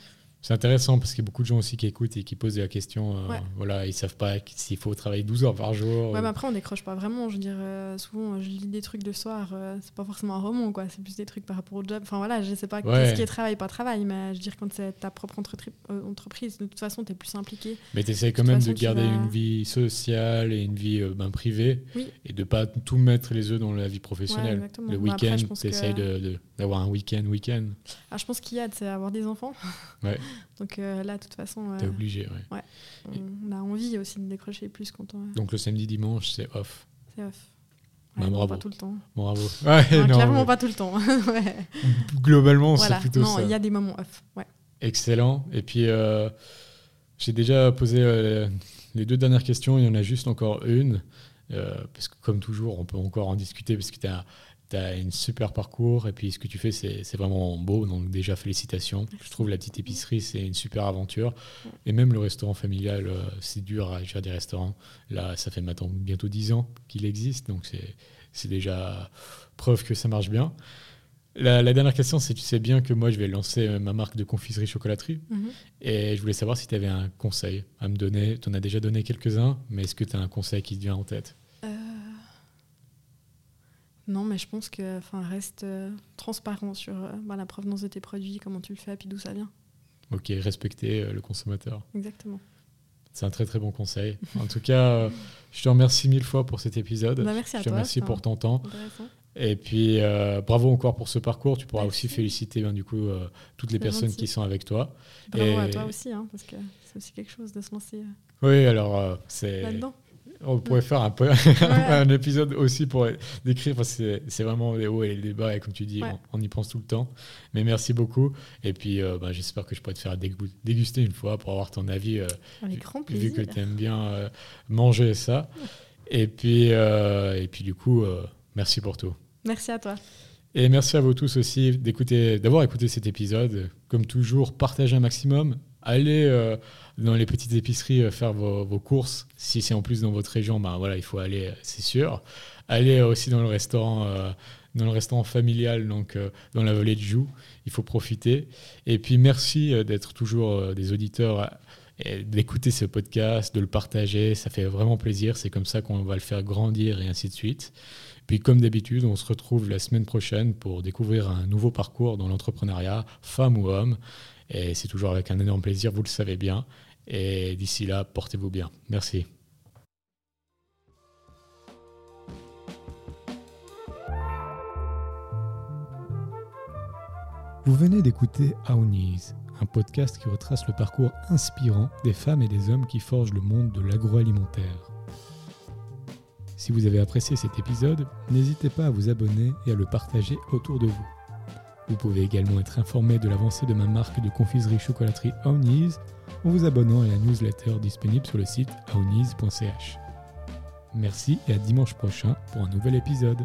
C'est intéressant parce qu'il y a beaucoup de gens aussi qui écoutent et qui posent la question. euh, Ouais. Voilà, ils savent pas s'il faut travailler 12 heures par jour. Ouais, ou- mais après, on décroche pas vraiment. Je veux dire, euh, souvent, euh, je lis des trucs le soir, euh, c'est pas forcément un roman, quoi. C'est plus des trucs par rapport au job. Enfin, voilà, je sais pas Ouais. qu'est-ce qui est travail, pas travail, mais je veux dire, quand c'est ta propre euh, entreprise, de toute façon, t'es plus impliqué. Mais tu essaies quand même façon, de tu garder vas- une vie sociale et une vie ben, privée Oui. et de pas tout mettre les œufs dans la vie professionnelle. le après, week-end, tu essayes que- d'avoir un week-end, week-end. Ah, je pense qu'il y a, c'est avoir des enfants. Ouais. Donc euh, là, de toute façon, Tu es euh, obligé. ouais. on, on a envie aussi de décrocher plus quand on. Donc le samedi, dimanche, c'est off. C'est off. Bah, Ouais, non, bravo. Pas tout le temps. Bravo. Ouais, Non, non, clairement pas tout le temps. Globalement, Voilà. c'est plutôt Non, ça. il y a des moments off. Ouais. Excellent. Et puis, euh, j'ai déjà posé euh, les deux dernières questions. Il y en a juste encore une. Euh, parce que, comme toujours, on peut encore en discuter parce que tu as, un super parcours. Et puis, ce que tu fais, c'est vraiment beau. Donc, déjà, félicitations. Je trouve la petite épicerie, c'est une super aventure. Et même le restaurant familial, euh, c'est dur à gérer des restaurants. Là, ça fait maintenant bientôt 10 ans qu'il existe. Donc, c'est déjà preuve que ça marche bien. La, la dernière question, c'est tu sais bien que moi, je vais lancer euh, ma marque de confiserie chocolaterie. Mhm. Et je voulais savoir si tu avais un conseil à me donner. Tu en as déjà donné quelques-uns, mais est-ce que tu as un conseil qui te vient en tête? Non, mais je pense que enfin, reste euh, transparent sur euh, bah, la provenance de tes produits, comment tu le fais, puis d'où ça vient. Ok, respecter euh, le consommateur. Exactement. C'est un très très bon conseil. En tout cas, je te remercie mille fois pour cet épisode. Bah, merci à je te toi, remercie pour ton temps. Et puis, bravo encore pour ce parcours. Tu pourras Merci. aussi féliciter ben, du coup, toutes les personnes qui sont avec toi. Bravo à Et- toi aussi, hein, parce que c'est aussi quelque chose de se lancer Oui, alors, c'est. là-dedans. On pourrait faire un, peu un épisode aussi pour décrire, parce que c'est- vraiment les hauts et les bas, et comme tu dis, Ouais. on, on y pense tout le temps. Mais merci beaucoup. Et puis, euh, bah, j'espère que je pourrai te faire dégu- déguster une fois pour avoir ton avis, euh, Avec vu- vu que tu aimes bien euh, manger ça. Et puis, euh, et puis, du coup, merci pour tout. Merci à toi. Et merci à vous tous aussi d'écouter, d'avoir écouté cet épisode. Comme toujours, partagez un maximum. Allez euh, dans les petites épiceries euh, faire vos, courses. Si c'est en plus dans votre région, ben voilà, il faut aller, euh, c'est sûr. Allez aussi dans le restaurant dans le restaurant familial, donc dans la vallée de Joux. Il faut profiter. Et puis merci d'être toujours des auditeurs, d'écouter ce podcast, de le partager. Ça fait vraiment plaisir. C'est comme ça qu'on va le faire grandir et ainsi de suite. Puis comme d'habitude, on se retrouve la semaine prochaine pour découvrir un nouveau parcours dans l'entrepreneuriat, femme ou homme. Et c'est toujours avec un énorme plaisir, vous le savez bien. Et d'ici là, portez-vous bien. Merci. Vous venez d'écouter Aouniz, un podcast qui retrace le parcours inspirant des femmes et des hommes qui forgent le monde de l'agroalimentaire. Si vous avez apprécié cet épisode, n'hésitez pas à vous abonner et à le partager autour de vous. Vous pouvez également être informé de l'avancée de ma marque de confiserie chocolaterie Aouniz en vous abonnant à la newsletter disponible sur le site aouniz.ch. Merci et à dimanche prochain pour un nouvel épisode.